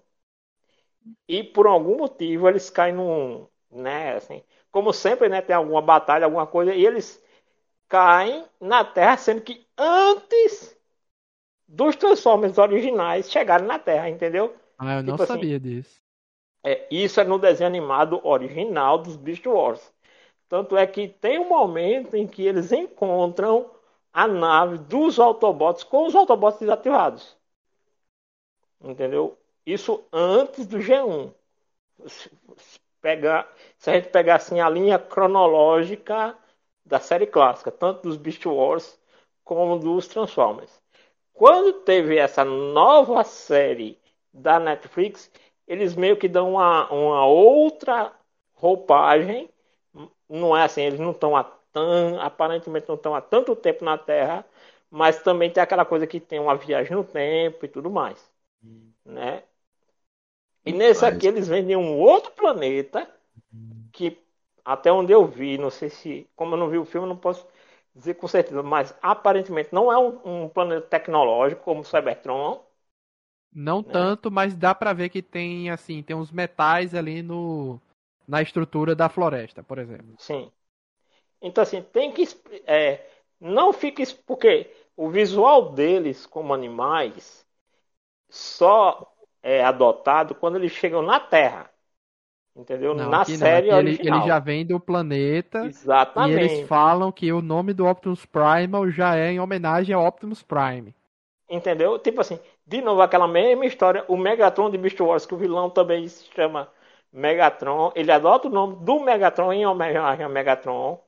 e por algum motivo eles caem num, né, assim, como sempre, né, tem alguma batalha, alguma coisa, e eles caem na Terra, sendo que antes dos Transformers originais chegarem na Terra, entendeu? Ah, eu não Tipo assim, sabia disso. É, isso é no desenho animado original dos Beast Wars. Tanto é que tem um momento em que eles encontram a nave dos Autobots com os Autobots desativados. Entendeu? Isso antes do G1. Se, pegar, se a gente pegar assim a linha cronológica da série clássica, tanto dos Beast Wars como dos Transformers. Quando teve essa nova série da Netflix, eles meio que dão uma, uma outra roupagem. Não é assim, eles não estão aparentemente não estão há tanto tempo na Terra, mas também tem aquela coisa que tem uma viagem no tempo e tudo mais, né? E nesse Mas- aqui eles vendem um outro planeta que até onde eu vi, não sei se, como eu não vi o filme, não posso dizer com certeza, mas aparentemente não é um, um planeta tecnológico como o Cybertron, Não Né? tanto, mas dá pra ver que tem, assim, tem uns metais ali no na estrutura da floresta, por exemplo. Sim. Então, assim, tem que. É, não fica. Porque o visual deles como animais só é adotado quando eles chegam na Terra. Entendeu? Não, na não, série aqui ele, ele já vem do planeta e Exatamente. eles falam que o nome do Optimus Primal já é em homenagem ao Optimus Prime. Entendeu? Tipo assim, de novo, aquela mesma história. O Megatron de Beast Wars, que o vilão também se chama Megatron. Ele adota o nome do Megatron em homenagem ao Megatron.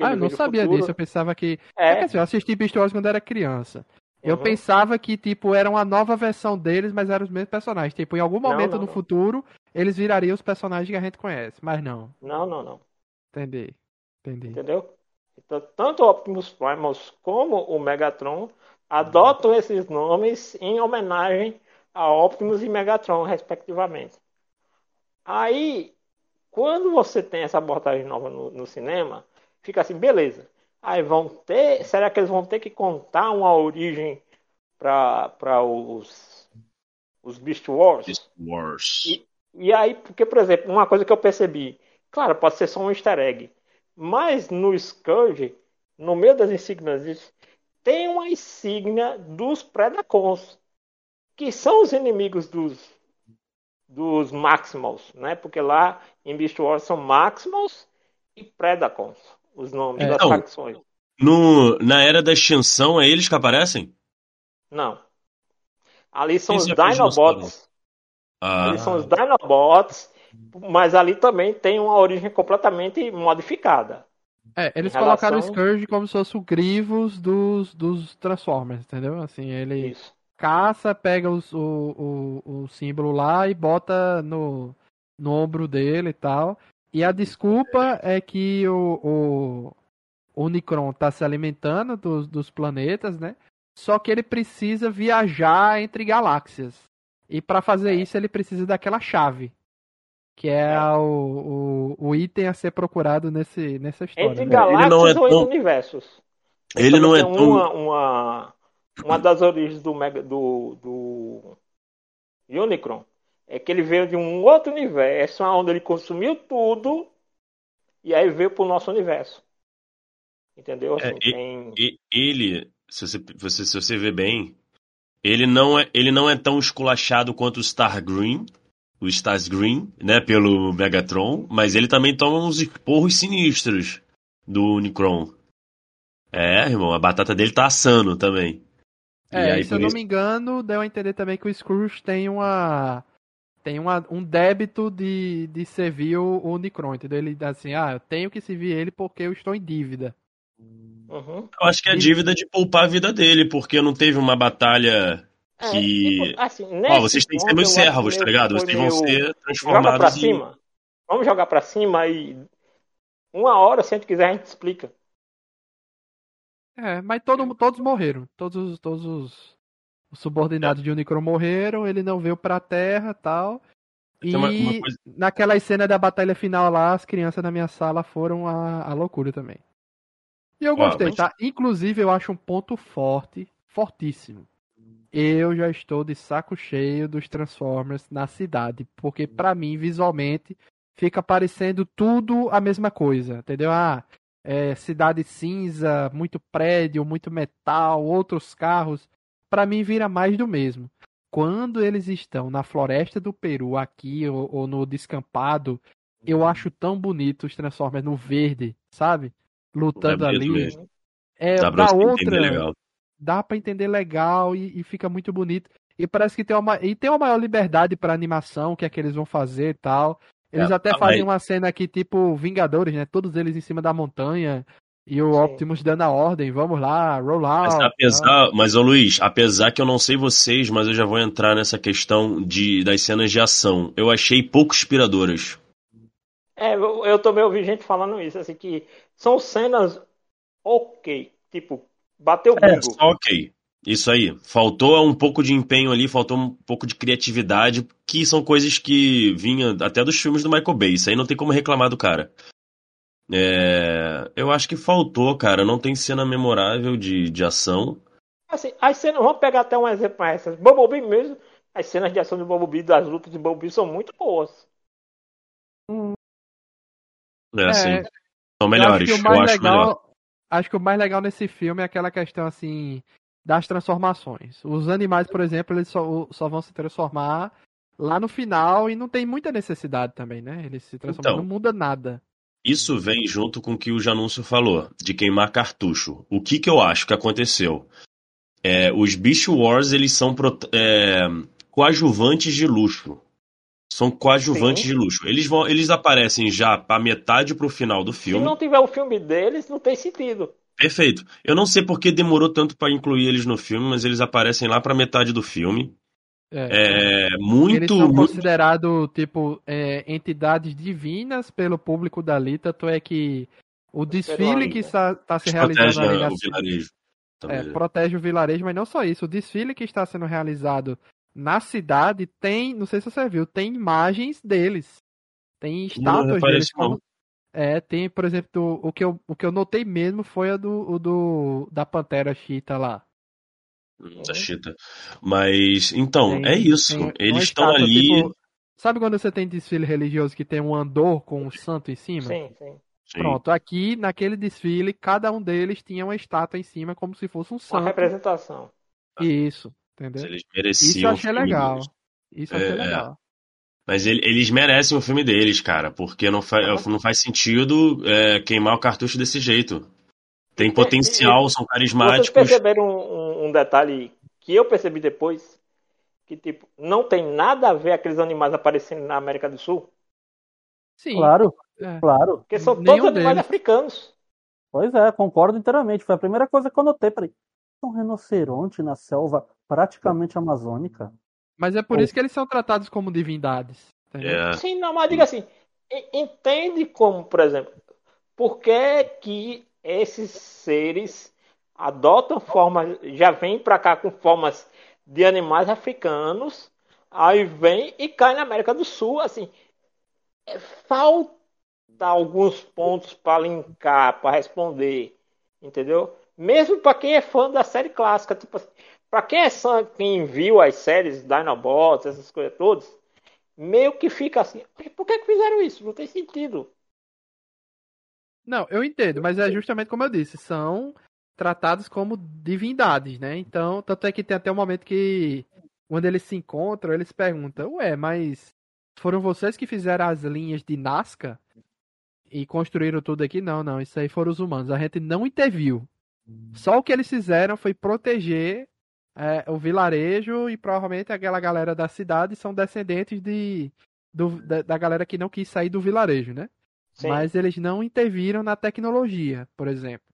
Ah, eu não sabia futuro. disso, eu pensava que... É, quer É, dizer, eu assisti Beast Wars quando era criança. Eu Uhum. pensava que, tipo, era uma nova versão deles, mas eram os mesmos personagens. Tipo, em algum Não, momento não, no não. futuro, eles virariam os personagens que a gente conhece. Mas não. não, não, não. Entendi. Entendi. Entendeu? Então, tanto o Optimus Primus como o Megatron adotam esses nomes em homenagem a Optimus e Megatron, respectivamente. Aí, quando você tem essa abordagem nova no, no cinema, fica assim, beleza. Aí vão ter. Será que eles vão ter que contar uma origem para os, os Beast Wars? Beast Wars. E- E aí, porque, por exemplo, uma coisa que eu percebi, claro, pode ser só um easter egg, mas no Scourge, no meio das insígnias, tem uma insígnia dos Predacons, que são os inimigos dos, dos Maximals, né? Porque lá em Beast Wars são Maximals e Predacons, os nomes É, das não. facções. No, na era da extinção, é eles que aparecem? Não. Ali são os apresentou? Dinobots. Ah, Ali são os Dinobots, mas ali também tem uma origem completamente modificada. É, eles Em colocaram o relação- Scourge como se fosse o Grievous dos, dos Transformers, entendeu? Assim, ele Isso. caça, pega os- o, o, o símbolo lá e bota no, no ombro dele e tal. E a desculpa é que o, o, o Unicron tá se alimentando dos, dos planetas, né? Só que ele precisa viajar entre galáxias. E para fazer isso ele precisa daquela chave. Que é, É. O, o, o item a ser procurado nesse, nessa história. Entre né? galáxias não é ou entre tão- universos. Ele não é tão. uma, uma, uma das origens do, Mega, do, do Unicron é que ele veio de um outro universo onde ele consumiu tudo e aí veio pro nosso universo. Entendeu? Assim, É, e- tem... E- Ele, se você, você- se você ver bem, ele não é, ele não é tão esculachado quanto o Star Green, o Stars Green, né, pelo Megatron, mas ele também toma uns esporros sinistros do Unicron. É, irmão, a batata dele tá assando também. É, e aí, se eu por não isso- me engano, deu a entender também que o Scrooge tem uma. Tem uma, um débito de, de servir o o Unicron, entendeu? Ele dá assim, ah, eu tenho que servir ele porque eu estou em dívida. Uhum. Eu acho que é a dívida de poupar a vida dele, porque não teve uma batalha É, que. tipo, assim, Ó, vocês têm que ser meus servos, tá ligado? Vocês vão ser Joga pra transformados em. cima. Vamos jogar pra cima e uma hora, se a gente quiser, a gente explica. É, mas todo, todos morreram. Todos, os- todos os, os subordinados de Unicron morreram, ele não veio pra Terra tal. E uma- uma coisa- naquela cena da batalha final lá, as crianças na minha sala foram a, a loucura também. E eu gostei, mas- tá? Inclusive, eu acho um ponto forte, fortíssimo. Eu já estou de saco cheio dos Transformers na cidade, porque pra mim, visualmente, fica parecendo tudo a mesma coisa, entendeu? Ah, é, cidade cinza, muito prédio, muito metal, outros carros. Pra mim, vira mais do mesmo. Quando eles estão na floresta do Peru, aqui, ou, ou no descampado, eu acho tão bonito os Transformers no verde, sabe? Lutando É ali. mesmo. É, Dá pra outra, legal. Dá pra entender legal e, e fica muito bonito. E parece que tem uma, e tem uma maior liberdade pra animação, o que é que eles vão fazer e tal. Eles É, até tá, fazem mas- uma cena aqui, tipo Vingadores, né? Todos eles em cima da montanha. E o Sim. Optimus dando a ordem, vamos lá, roll out. Mas, apesar, mas ô Luiz, apesar que eu não sei vocês, mas eu já vou entrar nessa questão de, das cenas de ação. Eu achei pouco inspiradoras. É, eu, eu também ouvi gente falando isso, assim, que são cenas ok. Tipo, bateu o É, só ok. Isso aí. Faltou um pouco de empenho ali, faltou um pouco de criatividade, que são coisas que vinham até dos filmes do Michael Bay. Isso aí não tem como reclamar do cara. É, eu acho que faltou, cara. Não tem cena memorável de, de ação. Assim, as cenas, vamos pegar até um exemplo essas. Bumblebee mesmo, as cenas de ação de Bumblebee, das lutas de Bumblebee são muito boas. É, assim, É, são Eu melhores. acho que o Eu mais acho melhor. Acho que o mais legal nesse filme é aquela questão assim das transformações. Os animais, por exemplo, eles só, só vão se transformar lá no final e não tem muita necessidade também, né? Eles se transformam, Então. não muda nada. Isso vem junto com o que o Janúncio falou, de queimar cartucho. O que, que eu acho que aconteceu? É, os Beast Wars, eles são é, coadjuvantes de luxo. São coadjuvantes Sim. de luxo. Eles, vão, eles aparecem já para metade pro final do Se filme. não tiver o filme deles, não tem sentido. Perfeito. Eu não sei porque demorou tanto para incluir eles no filme, mas eles aparecem lá pra metade do filme. É, É muito, eles são muito considerados, tipo, é, entidades divinas pelo público dali, tanto é que o desfile que está, está se realizando protege ali na o vilarejo. É, protege o vilarejo, mas não só isso. O desfile que está sendo realizado na cidade tem, não sei se você viu, tem imagens deles. Tem estátuas deles. como- É, tem, por exemplo, do- o, que eu, o que eu notei mesmo foi a do, o do da Pantera Cheetah lá. da Chita. Mas, então, Tem- é isso. tem uma Eles estão ali. tipo, sabe quando você tem desfile religioso que tem um andor com um santo em cima? Sim, sim. Pronto, aqui naquele desfile, cada um deles tinha uma estátua em cima, como se fosse um Uma santo. representação. Isso, entendeu? Eles Isso mereciam. eu o achei legal. deles. Isso eu achei É, é. legal. Mas ele- eles merecem o filme deles, cara, porque não, fa Aham. não faz sentido é, queimar o cartucho desse jeito. Tem E- potencial, são Vocês carismáticos. perceberam um, um- detalhe que eu percebi depois? Que, tipo, não tem nada a ver aqueles animais aparecendo na América do Sul. Sim. Claro, é. claro. Porque são Nenhum todos animais deles. africanos. Pois é, concordo inteiramente. Foi a primeira coisa que eu notei. Falei, um rinoceronte na selva praticamente amazônica. Mas é por Ou- isso que eles são tratados como divindades. entendeu? É, Sim, não, mas diga assim, entende como, por exemplo, por que, que esses seres adotam formas, já vêm para cá com formas de animais africanos, aí vem e cai na América do Sul, assim, é, falta alguns pontos para linkar, para responder, entendeu? Mesmo para quem é fã da série clássica, tipo assim, para quem é quem viu as séries Dinobots, essas coisas todas, meio que fica assim, por que, que fizeram isso? Não tem sentido. Não, eu entendo, mas é justamente como eu disse, são tratados como divindades, né? Então, tanto é que tem até um momento que, quando eles se encontram, eles perguntam, ué, mas foram vocês que fizeram as linhas de Nazca e construíram tudo aqui? Não, não, isso aí foram os humanos. A gente não interviu. Só o que eles fizeram foi proteger é, o vilarejo e provavelmente aquela galera da cidade são descendentes de, do- da, da galera que não quis sair do vilarejo, né? Sim. Mas eles não interviram na tecnologia, por exemplo.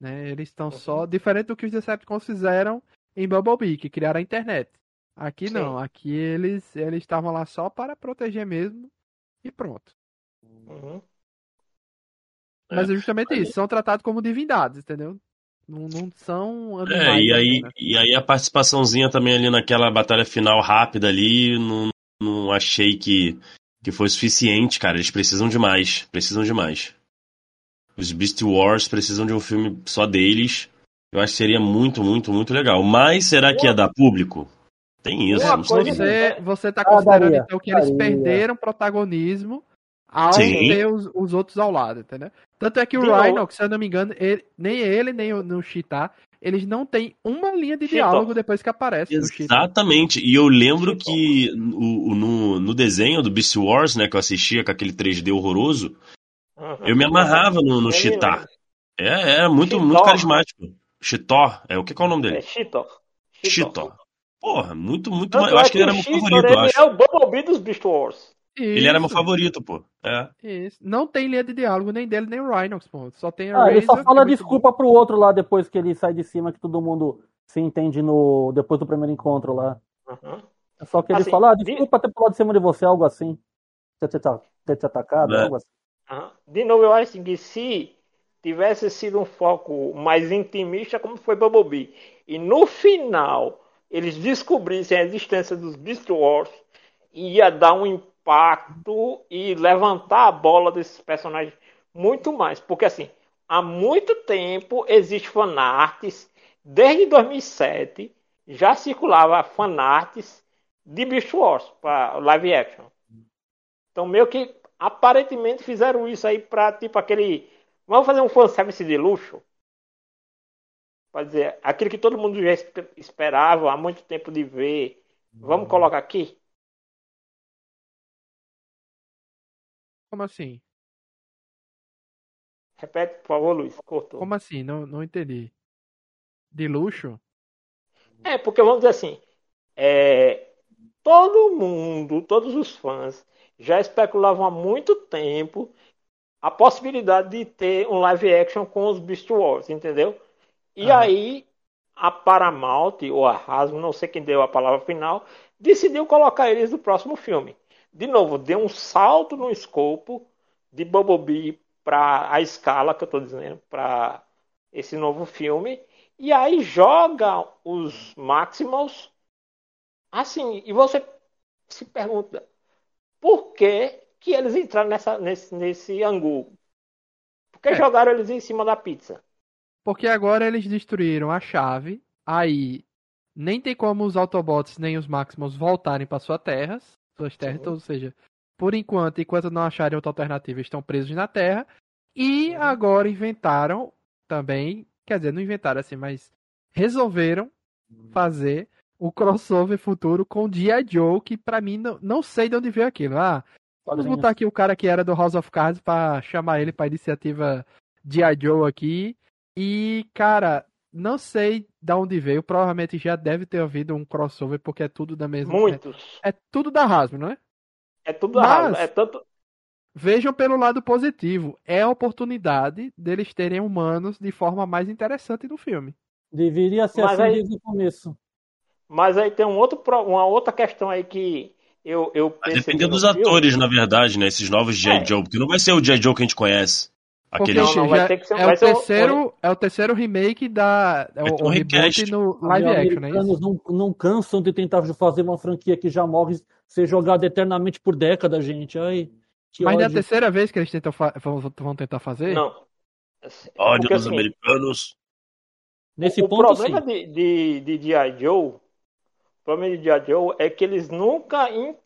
Né? Eles estão só. Diferente do que os Decepticons fizeram em Bumblebee, que criaram a internet. Aqui Sim. não, aqui eles eles estavam lá só para proteger mesmo e pronto. Uhum. É, Mas é justamente mas- isso, são tratados como divindades, entendeu? Não, não são É, animais. e, né? aí, apenas. e aí a participaçãozinha também ali naquela batalha final rápida ali, não, não achei que, que foi suficiente, cara. Eles precisam de mais. Precisam de mais. Os Beast Wars precisam de um filme só deles. Eu acho que seria muito, muito, muito legal. Mas será que ia dar público? Tem isso. Não Você, você tá Ah, considerando daria, então que eles perderam protagonismo ao Sim. ter os, os outros ao lado, entendeu? Tanto é que o De novo. Rhino, se eu não me engano, ele- nem ele, nem o no Cheetah, eles não têm uma linha de Cheetah. diálogo depois que aparece no. Exatamente. E eu lembro Cheetah. que o- o- no, no desenho do Beast Wars, né, que eu assistia com aquele 3D horroroso, Uhum. eu me amarrava no, no me Cheetah. lembro. É, é muito, muito carismático. Cheetor. É, o que, qual é o nome É dele? Cheetor. Cheetor. Porra, muito, muito. Tanto Eu é acho que ele era meu favorito, ele acho. é o Bumblebee dos Beast Wars. Ele era meu favorito, pô. É. Isso. Não tem linha de diálogo nem dele, nem o Rhinox, pô. Só tem a Ah, ele só Razor, fala é desculpa pro outro lá depois que ele sai de cima, que todo mundo se entende no depois do primeiro encontro lá. Uhum. É só que ele Assim, fala, ah, de- desculpa ter pulado de cima de você, algo assim. Ter te, ter te atacado, É. algo assim. Aham. De novo, eu acho assim, que se tivesse sido um foco mais intimista, como foi Bumblebee, e no final eles descobrissem a existência dos Beast Wars, ia dar um impacto e levantar a bola desses personagens muito mais. Porque assim, há muito tempo existe fanarts, desde 2007 já circulava fanarts de Beast Wars para live action. Então, meio que aparentemente fizeram isso aí pra, tipo, aquele. Vamos fazer um fanservice de luxo? Pode dizer, aquilo que todo mundo já espe- esperava há muito tempo de ver. Vamos colocar aqui? Como assim? Repete, por favor, Luiz. Cortou. Como assim? Não, não entendi. De luxo? É, porque vamos dizer assim, é, todo mundo, todos os fãs já especulavam há muito tempo a possibilidade de ter um live action com os Beast Wars, entendeu? E Aham. aí a Paramount ou a Hasbro, não sei quem deu a palavra final, decidiu colocar eles no próximo filme. De novo, deu um salto no escopo de Bumblebee para a escala que eu estou dizendo, para esse novo filme. E aí joga os Maximals assim. E você se pergunta por que, que eles entraram nessa, nesse, nesse angu? Por que É. jogaram eles em cima da pizza? Porque agora eles destruíram a chave. Aí nem tem como os Autobots nem os Maximals voltarem para suas terras. Suas terras, então, ou seja, por enquanto, enquanto não acharem outra alternativa, estão presos na Terra. E agora inventaram também, quer dizer, não inventaram assim, mas resolveram fazer o crossover futuro com G.I. Joe, que pra mim não, não sei de onde veio aquilo. Ah, vamos botar aqui o cara que era do House of Cards pra chamar ele pra iniciativa G.I. Joe aqui. E, cara, não sei de onde veio. Provavelmente já deve ter havido um crossover, porque é tudo da mesma. Muitos. É, é tudo da Hasbro, não é? É tudo Mas- errado. É tanto. Vejam pelo lado positivo. É a oportunidade deles terem humanos de forma mais interessante no filme. Deveria ser Mas assim aí- desde o começo. Mas aí tem um outro, pro- uma outra questão aí que eu, eu Vai percebi depender no dos filme. atores, na verdade, né? Esses novos G.I. É. Joe. Porque não vai ser o G.I. Joe que a gente conhece. Aquele. Não, não, vai já ter que ser- é, vai o ser um- terceiro, é o terceiro remake da. É o, um o reboot no live Os action, né? americanos não, não cansam de tentar fazer uma franquia que já morre ser jogada eternamente por décadas, gente. Ai, que Mas não é a ódio. terceira vez que eles tentam fa- vão, vão tentar fazer? Não. Ódio Porque, dos assim, americanos. Nesse o ponto, problema sim. de, de, de. Joe, o problema de G.I. Joe é que eles nunca, in-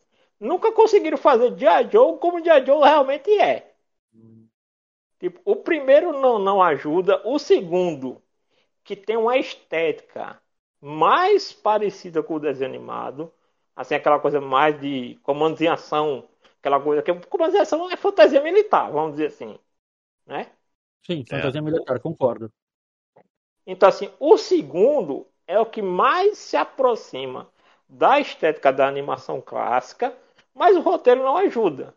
nunca conseguiram fazer G.I. Joe como G.I. Joe realmente é. Tipo, o primeiro não, não ajuda, o segundo, que tem uma estética mais parecida com o desenho animado, assim, aquela coisa mais de comandos em ação, aquela coisa que comandos em ação é fantasia militar, vamos dizer assim, né? Sim, fantasia militar, concordo. Então, assim, o segundo é o que mais se aproxima da estética da animação clássica, mas o roteiro não ajuda.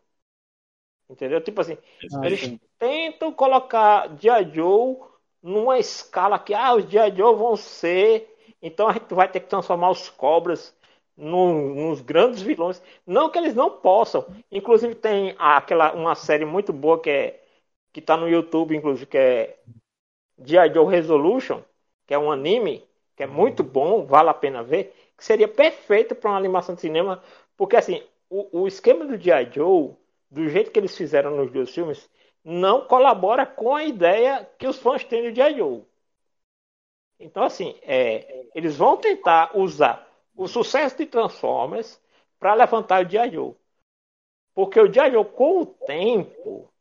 Entendeu? Tipo assim, Ah, eles sim. tentam colocar G.I. Joe numa escala que, ah, os G.I. Joe vão ser. Então a gente vai ter que transformar os cobras no- nos grandes vilões. Não que eles não possam. Inclusive tem aquela, uma série muito boa que é que tá no YouTube, inclusive, que é G.I. Joe Resolution, que é um anime, que é muito bom, vale a pena ver, que seria perfeito para uma animação de cinema, porque assim, o, o esquema do G.I. Joe, do jeito que eles fizeram nos dois filmes, não colabora com a ideia que os fãs têm G.I. Joe. Então, assim, é, eles vão tentar usar o sucesso de Transformers para levantar o G.I. Porque o G.I. Com o tempo,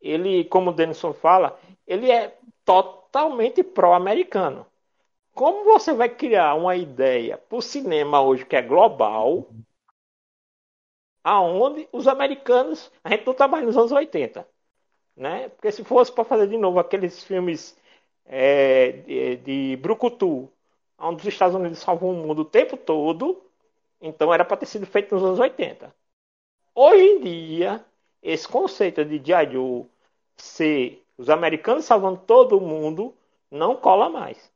ele, como o Denison fala, ele é totalmente pró-americano. Como você vai criar uma ideia para o cinema hoje que é global, aonde os americanos, a gente não trabalha nos anos 80, né? Porque se fosse para fazer de novo aqueles filmes é, de, de Brucutu, onde os Estados Unidos salvam o mundo o tempo todo, então era para ter sido feito nos anos 80. Hoje em dia, esse conceito de. Joe ser os americanos salvando todo mundo não cola mais.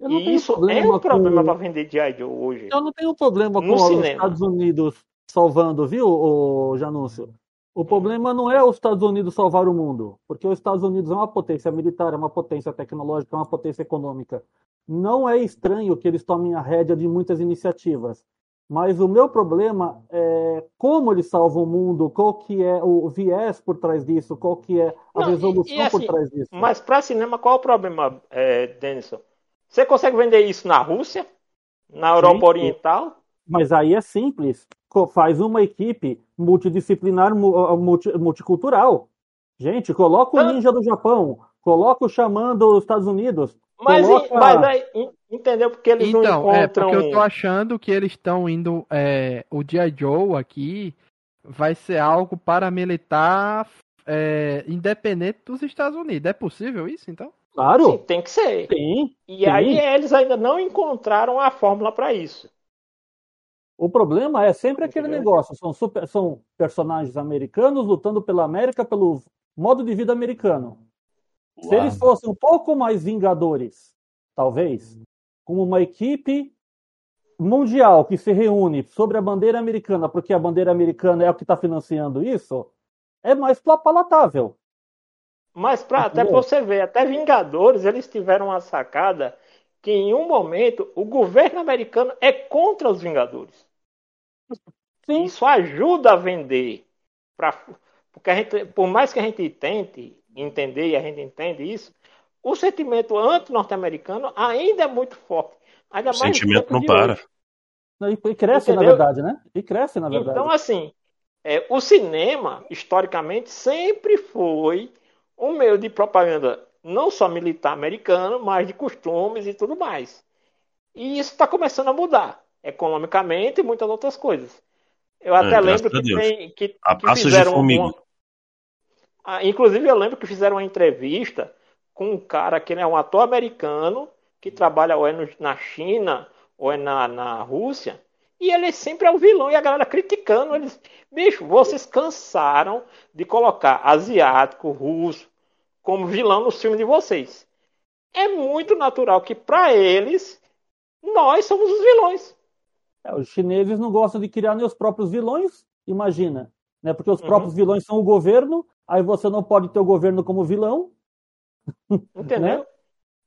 E isso é um problema com... para vender G.I. Joe hoje. Eu não tenho problema com os Estados Unidos salvando, viu, o Janúncio? O problema não é os Estados Unidos salvar o mundo, porque os Estados Unidos é uma potência militar, é uma potência tecnológica, é uma potência econômica. Não é estranho que eles tomem a rédea de muitas iniciativas. Mas o meu problema é como eles salvam o mundo, qual que é o viés por trás disso, qual que é a Não, resolução e, e assim, por trás disso. Mas para cinema, qual é o problema, é, Denison? Você consegue vender isso na Rússia? Na Europa Sim, Oriental? Mas aí é simples. Faz uma equipe multidisciplinar, multi, multicultural. Gente, coloca o ninja do Japão, coloca o xamã dos Estados Unidos, mas, Coloca... mas aí, entendeu? Porque eles então, não encontram... É, porque eu tô achando que eles estão indo... É, o G.I. Joe aqui vai ser algo paramilitar é, independente dos Estados Unidos. É possível isso, então? Claro. Sim, tem que ser. Sim, e sim. aí eles ainda não encontraram a fórmula para isso. O problema é sempre aquele negócio. São, super, são personagens americanos lutando pela América, pelo modo de vida americano. Se eles fossem um pouco mais vingadores, talvez, como uma equipe mundial que se reúne sobre a bandeira americana, porque a bandeira americana é o que está financiando isso, é mais palatável. Mas pra, até para você ver, até Vingadores eles tiveram uma sacada que em um momento o governo americano é contra os Vingadores. Sim. Isso ajuda a vender. Pra, porque a gente, por mais que a gente tente entender, e a gente entende isso, o sentimento anti-norte-americano ainda é muito forte. Ainda o sentimento não para. E cresce, Entendeu? na verdade, né? E cresce, na verdade. Então, assim, é, o cinema, historicamente, sempre foi um meio de propaganda não só militar americano, mas de costumes e tudo mais. E isso está começando a mudar, economicamente e muitas outras coisas. Eu até é, lembro que, tem, que, que fizeram uma, ah, inclusive, eu lembro que fizeram uma entrevista com um cara que é um ator americano que trabalha ou é no, na China ou é na, na Rússia. E ele sempre é o vilão e a galera criticando eles. Bicho, vocês cansaram de colocar asiático, russo como vilão no filme de vocês. É muito natural que para eles nós somos os vilões. É, os chineses não gostam de criar nem os próprios vilões, imagina. Né? Porque os uhum. próprios vilões são o governo aí você não pode ter o governo como vilão. Entendeu? Né?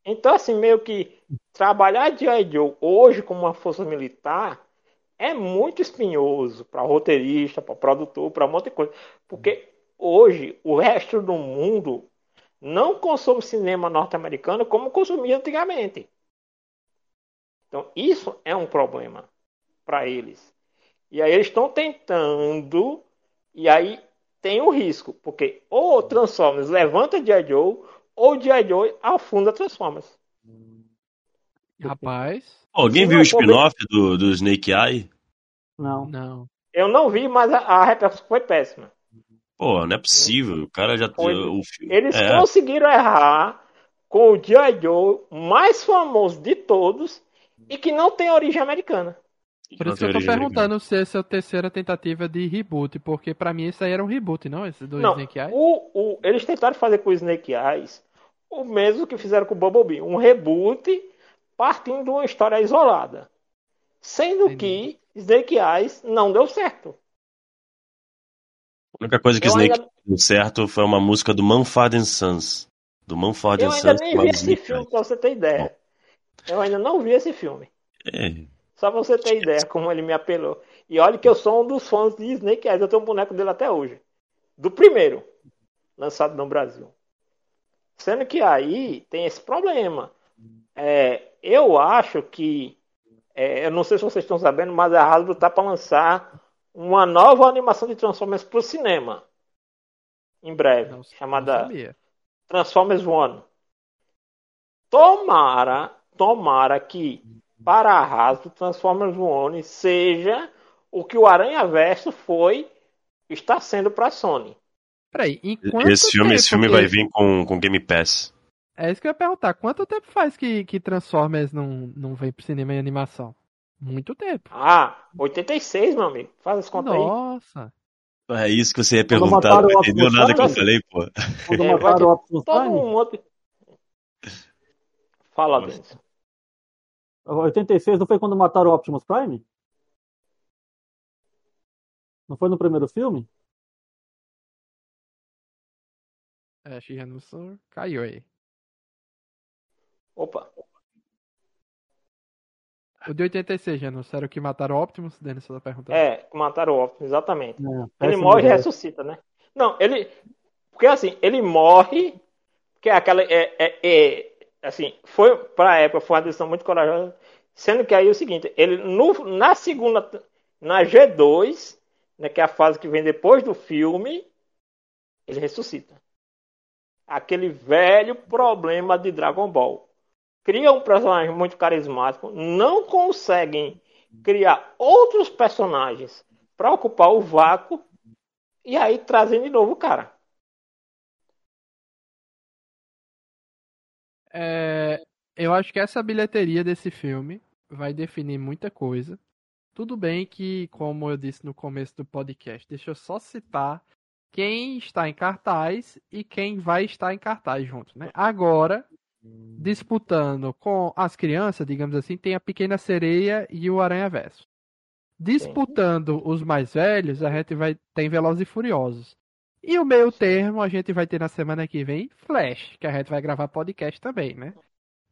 Então, assim, meio que trabalhar de Joe hoje como uma força militar é muito espinhoso para roteirista, para produtor, para um monte de coisa. Porque hoje o resto do mundo não consome cinema norte-americano como consumia antigamente. Então, isso é um problema para eles. E aí eles estão tentando, e aí tem um risco, porque ou Transformers levanta G.I. Joe, ou G.I. Joe afunda Transformers. Rapaz. Alguém viu o spin-off do, do Snake Eye? Não. Não. Eu não vi, mas a, a repercussão foi péssima. Pô, não é possível. O cara já. Foi. O, Eles é. conseguiram errar com o G.I. Joe mais famoso de todos e que não tem origem americana. Por isso que eu tô perguntando se essa é a terceira tentativa de reboot, porque para mim isso aí era um reboot, não? Esse do não, Snake Eyes? O, o, eles tentaram fazer com o Snake Eyes o mesmo que fizeram com o Bumblebee, um reboot partindo de uma história isolada. Sendo Entendi. que Snake Eyes não deu certo. A única coisa que eu Snake ainda... deu certo foi uma música do Mumford Sons. Do Mumford Sons. Eu ainda nem vi esse filme, pra você ter ideia. Bom. Eu ainda não vi esse filme. É, Só pra você ter ideia como ele me apelou. E olha que eu sou um dos fãs de Snake Eyes, eu tenho um boneco dele até hoje. Do primeiro, lançado no Brasil. Sendo que aí tem esse problema. É, eu acho que. É, eu não sei se vocês estão sabendo, mas a Hasbro tá para lançar uma nova animação de Transformers pro cinema. Em breve. Não- chamada. Transformers One. Tomara, tomara que para a Hasbro Transformers One seja o que o Aranha Verso foi está sendo para a Sony. Peraí, em quanto Esse filme, esse filme que- vai vir com, com Game Pass. É isso que eu ia perguntar. Quanto tempo faz que, que Transformers não, não vem pro cinema em animação? Muito tempo. Ah, 86, meu amigo. Faz as contas aí. Nossa. É isso que você ia perguntar. Não entendeu nada que eu falei, pô. Quando É, mataram o Optimus Todo Prime, um monte. Fala. Denis. 86 não foi quando mataram o Optimus Prime? Não foi no primeiro filme? É, Shihanusor caiu aí. Opa. O de 86, já não era o que mataram o Optimus? Denis, você tá perguntando. É, mataram o Optimus, exatamente. É, Ele morre e ressuscita, né? Não, ele. Porque assim, ele morre. Porque aquela. É, é, é, assim, foi. Pra época, foi uma decisão muito corajosa. Sendo que aí é o seguinte: ele no, na segunda. Na G2, né, que é a fase que vem depois do filme, ele ressuscita. Aquele velho problema de Dragon Ball. Cria um personagem muito carismático, não conseguem criar outros personagens para ocupar o vácuo e aí trazem de novo o cara. É, eu acho que essa bilheteria desse filme vai definir muita coisa. Tudo bem que, como eu disse no começo do podcast, deixa eu só citar quem está em cartaz e quem vai estar em cartaz junto, né? Agora, disputando com as crianças, digamos assim, tem a Pequena Sereia e o Aranha Verso. Disputando os mais velhos, a gente vai tem Velozes e Furiosos. E o meio termo a gente vai ter na semana que vem Flash, que a gente vai gravar podcast também, né?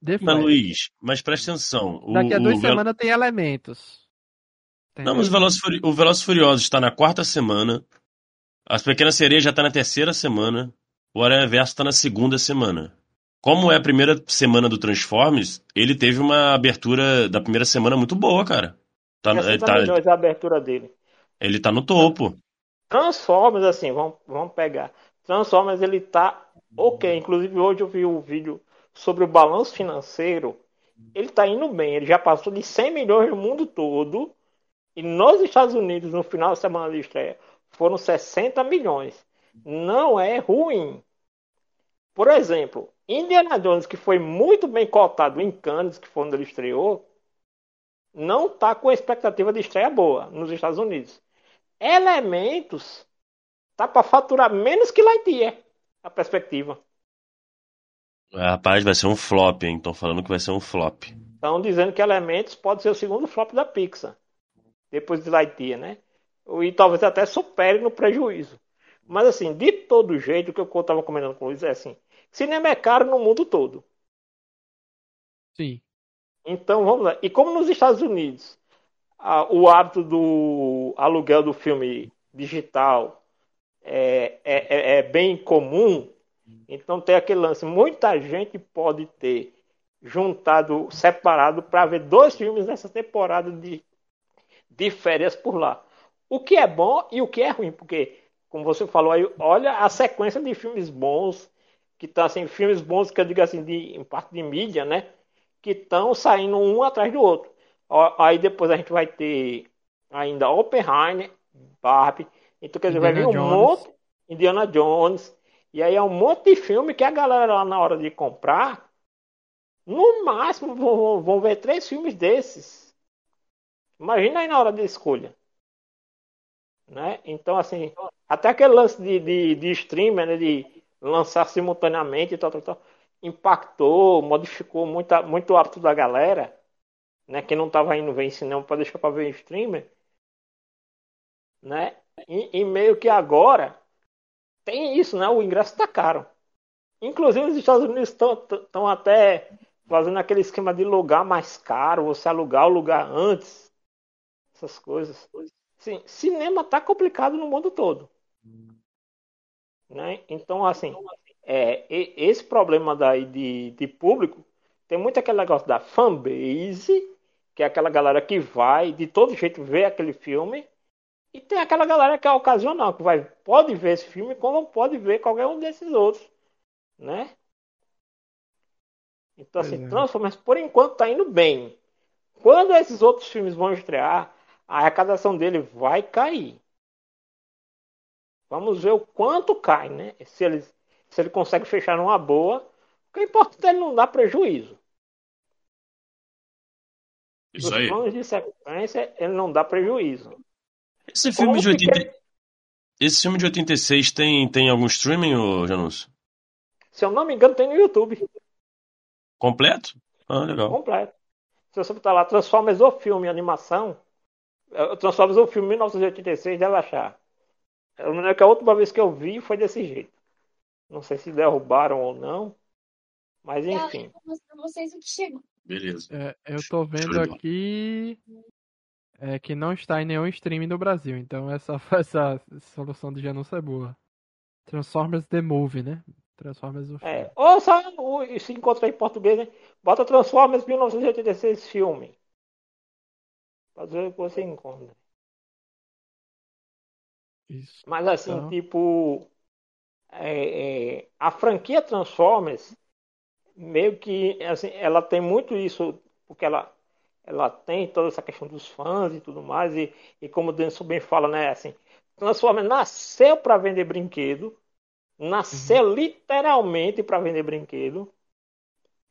The Mas, Flash. Luiz, mas presta atenção. O, Daqui a duas Vel- semanas tem elementos. Não, mas o Velozes, Furi- o Velozes e Furiosos está na quarta semana. As Pequenas Sereias já está na terceira semana. O Aranha Verso está na segunda semana. Como é a primeira semana do Transformers, ele teve uma abertura da primeira semana muito boa, cara. Tá, ele, 60 tá, a abertura dele. ele tá no topo. Transformers, assim, vamos, vamos pegar. Transformers, ele tá ok. Inclusive, hoje eu vi o vídeo sobre o balanço financeiro. Ele tá indo bem. Ele já passou de 100 milhões no mundo todo. E nos Estados Unidos, no final da semana de estreia, foram 60 milhões. Não é ruim. Por exemplo, Indiana Jones, que foi muito bem cotado em Cannes, que foi onde ele estreou, não tá com expectativa de estreia boa nos Estados Unidos. Elementos tá para faturar menos que Lightyear, a perspectiva. Rapaz, vai ser um flop, hein? Estão falando que vai ser um flop. Estão dizendo que Elementos pode ser o segundo flop da Pixar, depois de Lightyear, né? E talvez até supere no prejuízo. Mas assim, de todo jeito, o que eu estava comentando com o Luiz é assim: cinema é caro no mundo todo. Sim. Então vamos lá. E como nos Estados Unidos a- o hábito do aluguel do filme digital é, é, é- é bem comum, então tem aquele lance. Muita gente pode ter juntado, separado para ver dois filmes nessa temporada de, de férias por lá. O que é bom e o que é ruim, porque, como você falou aí, olha a sequência de filmes bons, que tá assim, filmes bons que eu digo assim, de, em parte de mídia, né? que estão saindo um atrás do outro. Aí depois a gente vai ter ainda Oppenheimer, Barbie, então quer dizer, vai vir Indiana um Jones. monte, Indiana Jones, e aí é um monte de filme que a galera lá na hora de comprar, no máximo vão, vão- vão ver três filmes desses. Imagina aí na hora de escolha. Né? Então, assim, até aquele lance de, de, de streamer, né, de lançar simultaneamente e tal, tal, tal, impactou, modificou muita, muito o hábito da galera, né, que não estava indo ver em cinema para deixar para ver em streamer, né? E, e meio que agora tem isso, né? O ingresso está caro. Inclusive os Estados Unidos estão até fazendo aquele esquema de lugar mais caro, você alugar o lugar antes, essas coisas. Sim, cinema tá complicado no mundo todo. Né? Então, assim, é, esse problema daí de, de público, tem muito aquele negócio da fanbase, que é aquela galera que vai de todo jeito ver aquele filme, e tem aquela galera que é ocasional, que vai, pode ver esse filme como pode ver qualquer um desses outros, né? Então, assim, é. Transformers, por enquanto, tá indo bem. Quando esses outros filmes vão estrear, a arrecadação dele vai cair. Vamos ver o quanto cai, né? Se ele, se ele consegue fechar numa boa. O que importa é ele não dar prejuízo. Isso aí. planos de sequência, ele não dá prejuízo. Esse filme, de 80... Esse filme de 86 tem, tem algum streaming, ô Janus? Se eu não me engano, tem no YouTube. Completo? Ah, legal. Completo. Se você botar lá Transformers o filme animação, é, Transformers o filme 1986, deve achar. Eu lembro que a última vez que eu vi foi desse jeito. Não sei se derrubaram ou não. Mas enfim. vocês o que chegou. Beleza. É, eu tô vendo aqui é, que não está em nenhum streaming do Brasil. Então essa, essa solução de Janus é boa. Transformers The Movie, né? Transformers o filme. É, ou só se encontra em português, né? Bota Transformers 1986 filme. Pode ver o que você encontra. Isso. Mas assim, então... tipo. É, é, a franquia Transformers meio que assim, ela tem muito isso, porque ela, ela tem toda essa questão dos fãs e tudo mais, e, e como o Denison bem fala, né, assim, Transformers nasceu para vender brinquedo, nasceu uhum. literalmente para vender brinquedo,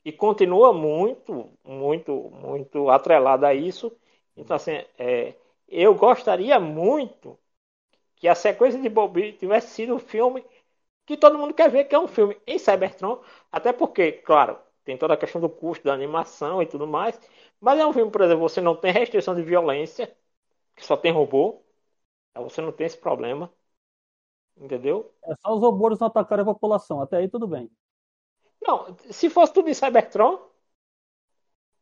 e continua muito, muito, muito atrelada a isso. Então, assim, é, eu gostaria muito que a sequência de Bobby tivesse sido um filme que todo mundo quer ver, que é um filme em Cybertron, até porque, claro, tem toda a questão do custo da animação e tudo mais, mas é um filme, por exemplo, você não tem restrição de violência, que só tem robô, você não tem esse problema, entendeu? É só os robôs não atacarem a população, até aí tudo bem. Não, se fosse tudo em Cybertron,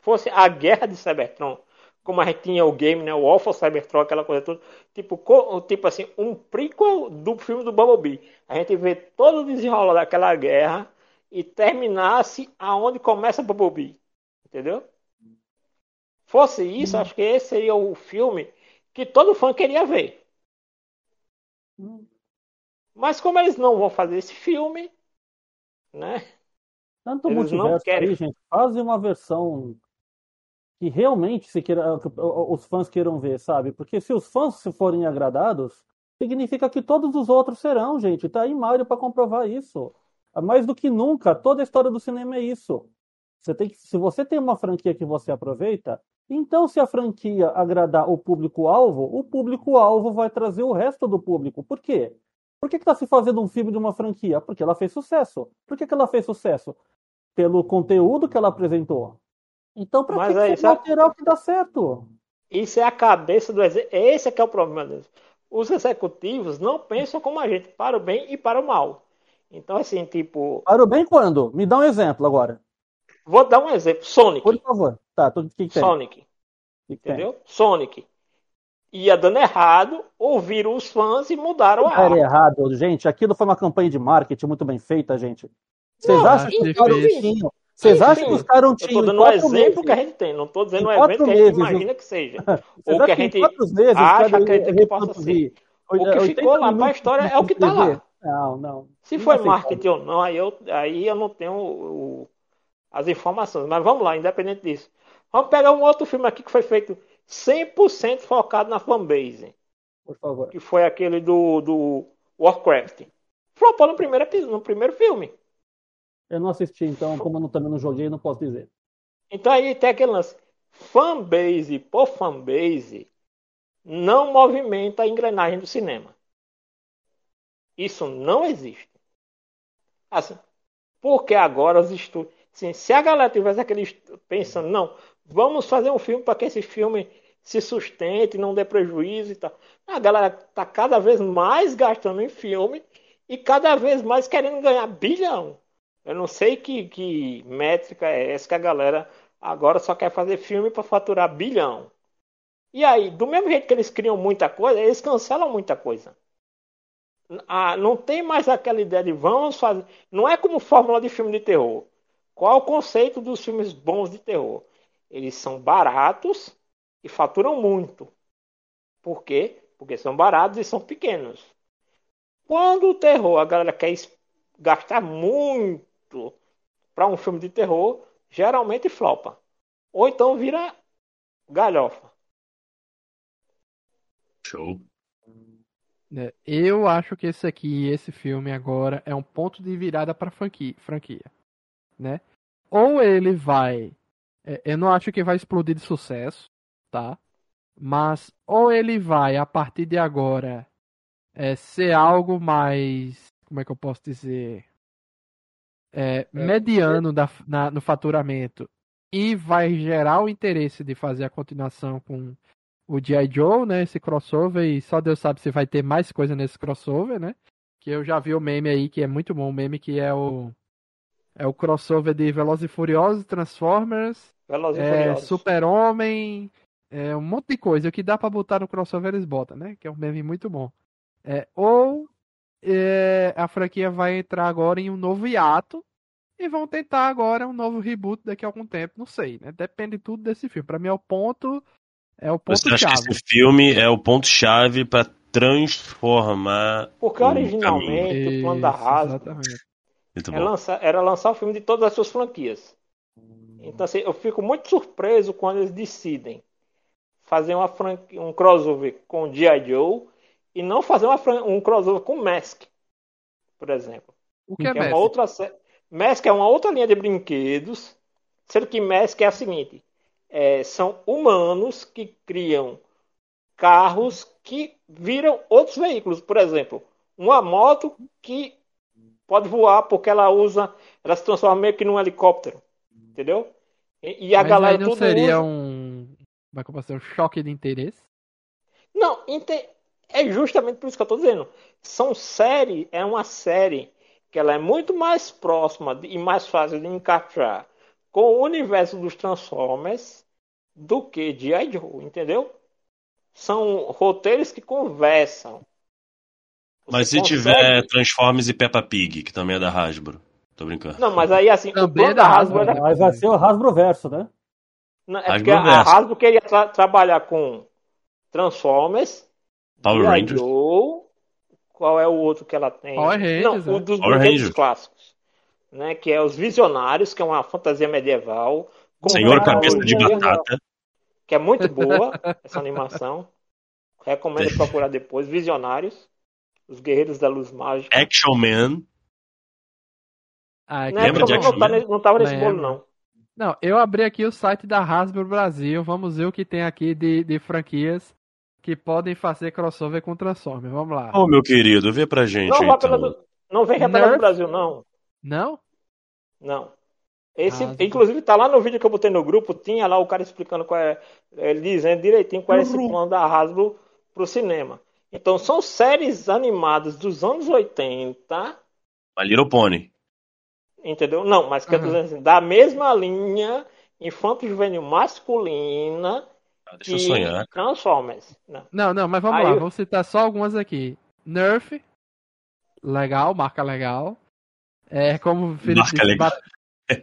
fosse a guerra de Cybertron, como a gente tinha o game, né, o Alpha Cybertron, aquela coisa toda, tipo, tipo assim, um prequel do filme do Bumblebee. A gente vê todo o desenrolar daquela guerra e terminasse aonde começa Bumblebee, entendeu? Fosse isso, hum. acho que esse seria o filme que todo fã queria ver. Hum. Mas como eles não vão fazer esse filme, né? Tanto eles multiverso querem... aí, gente, fazem uma versão que realmente se queira, os fãs queiram ver, sabe? Porque se os fãs se forem agradados, significa que todos os outros serão, gente. Tá aí Mario para comprovar isso. Mais do que nunca, toda a história do cinema é isso. Você tem que, se você tem uma franquia que você aproveita, então se a franquia agradar o público-alvo, o público-alvo vai trazer o resto do público. Por quê? Por que está se fazendo um filme de uma franquia? Porque ela fez sucesso. Por que, que ela fez sucesso? Pelo conteúdo que ela apresentou. Então, para que, que ser lateral que dá certo? Isso é a cabeça do executivo. Esse é que é o problema deles. Os executivos não pensam como a gente, para o bem e para o mal. Então, assim, tipo. Para o bem quando? Me dá um exemplo agora. Vou dar um exemplo. Sonic. Por favor. Tá, tudo que, que Sonic. Que entendeu? Tem? Sonic. Ia dando errado, ouviram os fãs e mudaram a Era errado, gente. Aquilo foi uma campanha de marketing muito bem feita, gente. Vocês acham que o vocês acham que os caras tinham. Estou dando um exemplo meses, que a gente tem, não estou dizendo um evento que a gente imagina que seja. ou que a gente meses, acha, acredita que possa ser. O que ficou lá para a história é o que está lá. Não, não. Se foi marketing ou não, aí eu, aí eu não tenho o, as informações. Mas vamos lá, independente disso. Vamos pegar um outro filme aqui que foi feito 100% focado na fanbase. Por favor. Que foi aquele do, do Warcraft. Flopou no primeiro, no primeiro filme. Eu não assisti, então, como eu também não joguei, não posso dizer. Então aí tem aquele lance. Fanbase por fanbase não movimenta a engrenagem do cinema. Isso não existe. Assim, porque agora os estúdios. Assim, se a galera tivesse aquele pensando, não, vamos fazer um filme para que esse filme se sustente, não dê prejuízo e tal. A galera está cada vez mais gastando em filme e cada vez mais querendo ganhar bilhão. Eu não sei que, que métrica é essa que a galera agora só quer fazer filme para faturar bilhão. E aí, do mesmo jeito que eles criam muita coisa, eles cancelam muita coisa. Ah, não tem mais aquela ideia de vamos fazer. Não é como fórmula de filme de terror. Qual é o conceito dos filmes bons de terror? Eles são baratos e faturam muito. Por quê? Porque são baratos e são pequenos. Quando o terror a galera quer gastar muito para um filme de terror, geralmente flopa. Ou então vira galhofa. Show. É, eu acho que esse aqui, esse filme agora, é um ponto de virada para franquia, franquia, né? Ou ele vai, é, eu não acho que vai explodir de sucesso, tá? Mas ou ele vai a partir de agora é, ser algo mais, como é que eu posso dizer, é, mediano da, na, no faturamento e vai gerar o interesse de fazer a continuação com o G.I. Joe, né? Esse crossover, e só Deus sabe se vai ter mais coisa nesse crossover, né? Que eu já vi o meme aí, que é muito bom, o meme que é o. É o crossover de Velozes e Furiosos, Transformers, Velozes é. Super-Homem, é, um monte de coisa. O que dá pra botar no crossover eles botam, né? Que é um meme muito bom. É, ou é, a franquia vai entrar agora em um novo hiato e vão tentar agora um novo reboot daqui a algum tempo. Não sei, né? Depende tudo desse filme. Pra mim é o ponto. É o Você acha que esse filme é o ponto-chave para transformar. Porque o originalmente o plano da Hasbro é lançar- era lançar o filme de todas as suas franquias. Então assim, eu fico muito surpreso quando eles decidem fazer uma franquia, um crossover com G.I. Joe e não fazer uma fran- um crossover com Mask, por exemplo. O que é que é uma Messi? outra sé- Mask é uma outra linha de brinquedos, sendo que Mask é a seguinte: é, são humanos que criam carros que viram outros veículos. Por exemplo, uma moto que pode voar porque ela usa, ela se transforma meio que num helicóptero, entendeu? E, e a Mas galera aí não tudo seria usa- um. Como dizer? Um choque de interesse? Não, é justamente por isso que eu estou dizendo. São série, é uma série que ela é muito mais próxima de- e mais fácil de encaixar com o universo dos Transformers do que G.I. Joe, entendeu? São roteiros que conversam. Você Mas se consegue- tiver Transformers e Peppa Pig, que também é da Hasbro. Tô brincando. Não, mas aí assim, o Também plano é da Hasbro Hasbro, era Aí vai ser o Hasbro Verso, né? Não, é Hasbro porque a. Hasbro queria tra- trabalhar com Transformers, Power. Rangers. Joe, qual é o outro que ela tem? Power Rangers, Não, o é. dos Power brinquedos Rangers. clássicos. Né, que é os Visionários, que é uma fantasia medieval. com Senhor Cabeça de Batata. Que é muito boa, essa animação. Recomendo procurar depois. Visionários. Os Guerreiros da Luz Mágica. Action Man. Ah, é que Não, Lembra eu de não, não, Action tá Man? não tava nesse bolo, não. Não, eu abri aqui o site da Hasbro Brasil. Vamos ver o que tem aqui de, de franquias que podem fazer crossover com Transformers. Vamos lá. Ô, meu querido, vê pra gente. Não, então. pela do- não pela do? Brasil, não. Não? Não. Esse, Ah, inclusive, tá lá no vídeo que eu botei no grupo, tinha lá o cara explicando qual é, ele dizendo direitinho qual é esse plano da Hasbro pro cinema. Então, são séries animadas dos anos 80, My Little Pony. entendeu? Não, mas que Uhum. dizendo assim, da mesma linha infanto-juvenil masculina deixa eu sonhar. Transformers. Não. Não, não, mas vamos Aí lá. eu- Vou citar só algumas aqui. Nerf. Legal, marca legal. É, como o Felipe Marca legal. ba-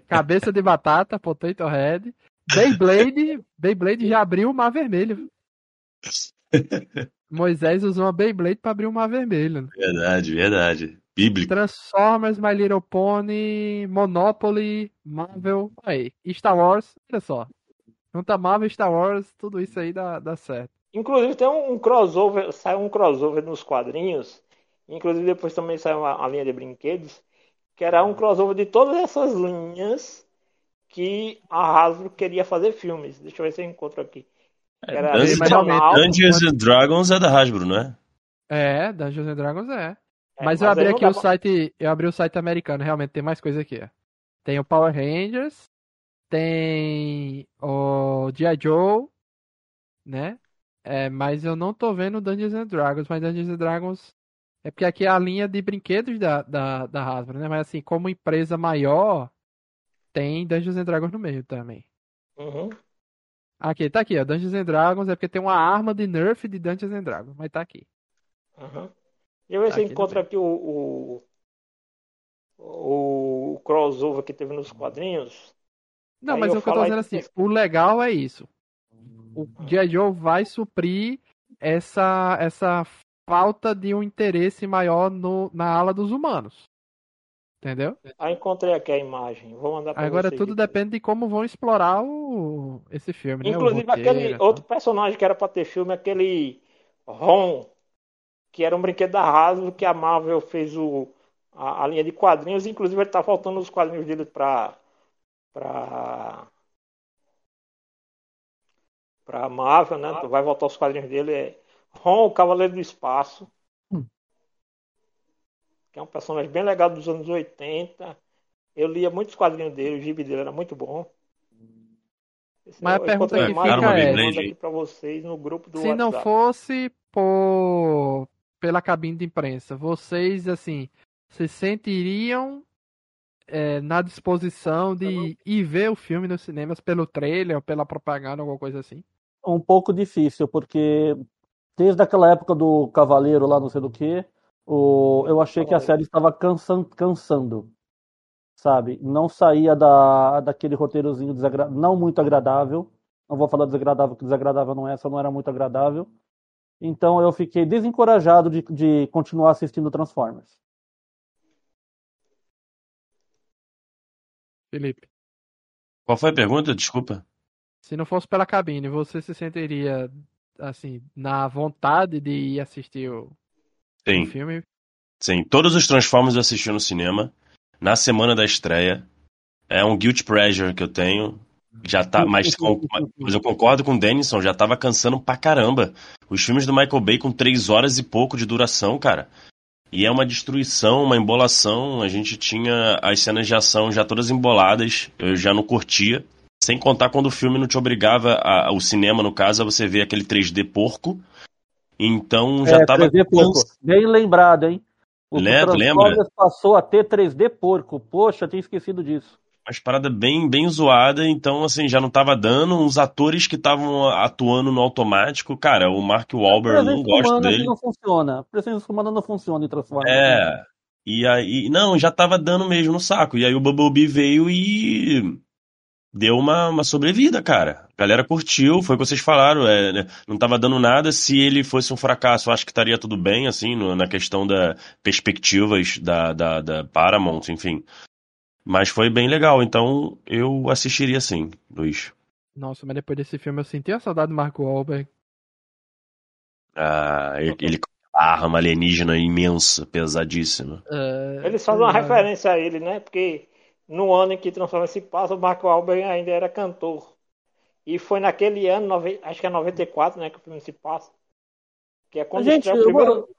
Cabeça de batata, Potato Head. Beyblade. Beyblade já abriu o mar vermelho. Moisés usou uma Beyblade pra abrir o mar vermelho. Verdade, verdade. Bíblico. Transformers, My Little Pony, Monopoly, Marvel. Aí, Star Wars, olha só. Junta Marvel Star Wars, tudo isso aí dá, dá certo. Inclusive tem um, um crossover, saiu um crossover nos quadrinhos, inclusive depois também saiu uma, uma linha de brinquedos, que era um crossover de todas essas linhas que a Hasbro queria fazer filmes. Deixa eu ver se eu encontro aqui. Era Dungeons, mas Dungeons and Dragons é da Hasbro, não é? É, Dungeons and Dragons é. é, Mas eu aí abri aqui o pra- site, eu abri o site americano, realmente tem mais coisa aqui. ó. Tem o Power Rangers, tem o G.I. Joe, né? É, mas eu não tô vendo Dungeons and Dragons, mas Dungeons and Dragons É porque aqui é a linha de brinquedos da, da, da Hasbro, né? Mas assim, como empresa maior, tem Dungeons and Dragons no meio também. Uhum. Aqui, tá aqui, ó. Dungeons and Dragons é porque tem uma arma de nerf de Dungeons and Dragons, mas tá aqui. Uhum. E eu ver Tá encontra aqui o, o, o crossover que teve nos quadrinhos. Não, Aí mas eu o que eu tô dizendo aí- assim, o legal é isso. O G.I. Joe vai suprir essa, essa falta de um interesse maior no, na ala dos humanos. Entendeu? Ah, encontrei aqui a imagem. Vou mandar pra Agora tudo depois. depende de como vão explorar o, esse filme, né? Inclusive roteiro aquele tal. outro personagem que era pra ter filme, aquele Ron, que era um brinquedo da Hasbro, que a Marvel fez o, a, a linha de quadrinhos. Inclusive ele tá faltando os quadrinhos dele pra pra pra Marvel, né? Vai voltar os quadrinhos dele. É Ron, o Cavaleiro do Espaço. Hum. Que é um personagem bem legal dos anos 80. Eu lia muitos quadrinhos dele, o gibi dele era muito bom. Esse Mas a eu pergunta que fica eu é- aqui pra vocês no grupo do Se não WhatsApp. fosse por pela cabine de imprensa, vocês assim se sentiriam é, na disposição de ir ver o filme nos cinemas pelo trailer ou pela propaganda, alguma coisa assim? um pouco difícil, porque desde aquela época do Cavaleiro lá, não sei do que, o, eu achei que a série estava cansan, cansando, sabe? Não saía da, daquele roteirozinho desagra- não muito agradável. Não vou falar desagradável, que desagradável não é, só não era muito agradável. Então eu fiquei desencorajado de, de continuar assistindo Transformers. Felipe, Qual foi a pergunta? Desculpa. se não fosse pela cabine, você se sentiria assim na vontade de ir assistir o, o Sim, filme? sim. Todos os Transformers eu assisti no cinema. Na semana da estreia. É um guilt pleasure que eu tenho. Já tá, mas, com- mas eu concordo com o Denison, já tava cansando pra caramba. Os filmes do Michael Bay com três horas e pouco de duração, cara. E é uma destruição, uma embolação. A gente tinha as cenas de ação já todas emboladas. Eu já não curtia. Sem contar quando o filme não te obrigava, a, o cinema no caso, a você ver aquele 3D porco. Então já é, tava 3D porco. Bem lembrado, hein? O Le- Transformers passou a ter 3D porco. Poxa, tinha esquecido disso. Umas paradas bem, bem zoada, então assim, já não tava dando. Os atores que estavam atuando no automático, cara, o Mark Wahlberg, eu não gosto dele. não funciona. Presença humana não funciona em Transformers. É. E aí, não, já tava dando mesmo no saco. E aí o Bumblebee veio e deu uma, uma sobrevida, cara. A galera curtiu, foi o que vocês falaram, é, né, não tava dando nada. Se ele fosse um fracasso, eu acho que estaria tudo bem, assim, no- na questão da perspectivas da, da, da Paramount, enfim. Mas foi bem legal, então eu assistiria sim, Luiz. Nossa, mas depois desse filme eu senti a saudade do Marco Wahlberg. Ah, ele, ele com a arma alienígena imensa, pesadíssima. É, Eles fazem uma lá. referência a ele, né? Porque no ano em que Transformers se passa, o Marco Wahlberg ainda era cantor. E foi naquele ano, nove- acho que é 94, né, que o filme se passa. Que é quando Gente, o eu primeiro, vou-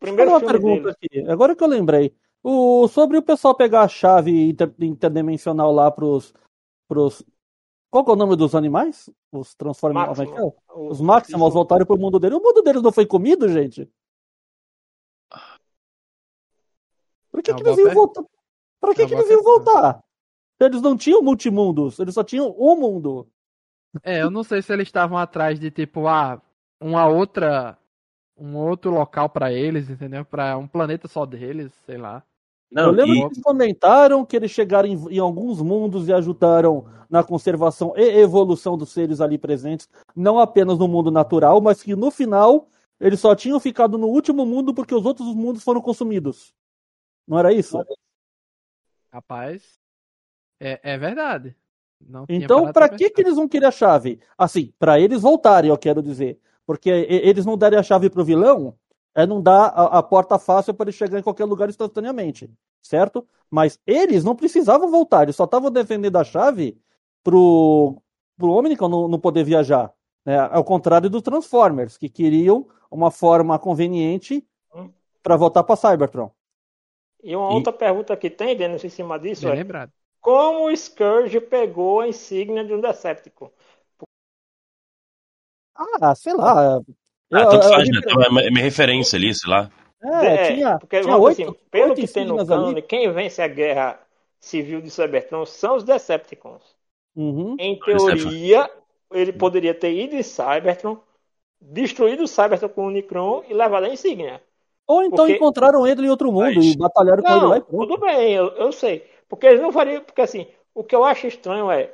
primeiro uma filme pergunta dele. aqui. Agora que eu lembrei. O, sobre o pessoal pegar a chave inter- interdimensional lá pros, pros. Qual que é o nome dos animais? Os Transformers. Máximo. é é? Os Maximals voltaram pro mundo deles. O mundo deles não foi comido, gente? Por que, É que eles boa iam voltar? Pra que, É que eles iam voltar? Eles não tinham multimundos, eles só tinham um mundo. É, eu não sei se eles estavam atrás de tipo, ah, uma outra. Um outro local pra eles, entendeu? Pra um planeta só deles, sei lá. Eu Não, lembro e, que eles comentaram que eles chegaram em, em alguns mundos e ajudaram na conservação e evolução dos seres ali presentes, não apenas no mundo natural, mas que no final eles só tinham ficado no último mundo porque os outros mundos foram consumidos. Não era isso? Rapaz, é, é verdade. Não Então, pra que, que eles vão querer a chave? Assim, pra eles voltarem, eu quero dizer. Porque eles não darem a chave pro vilão, é não dar a, a porta fácil para ele chegar em qualquer lugar instantaneamente, certo? Mas eles não precisavam voltar, eles só estavam defendendo a chave pro, pro Omnicron não, não poder viajar. Né? Ao contrário dos Transformers, que queriam uma forma conveniente para voltar para Cybertron. E uma E- outra pergunta que tem, Denis, em cima disso Bem é lembrado. como o Scourge pegou a insígnia de um Decepticon? Ah, sei lá. Ah, Eu- tanto faz, né? Então, É uma- é minha referência ali, sei lá. É, É, tinha, porque tinha vamos oito, assim, pelo que tem no cânone, quem vence a guerra civil de Cybertron são os Decepticons. Uhum. Em teoria, ele poderia ter ido em Cybertron, destruído o Cybertron com o Unicron e levado a insígnia. Ou então Porque- encontraram ele em outro mundo Mas- e batalharam com ele lá Não, e pronto. tudo bem, eu, eu sei. Porque eles não fariam. Porque assim, o que eu acho estranho é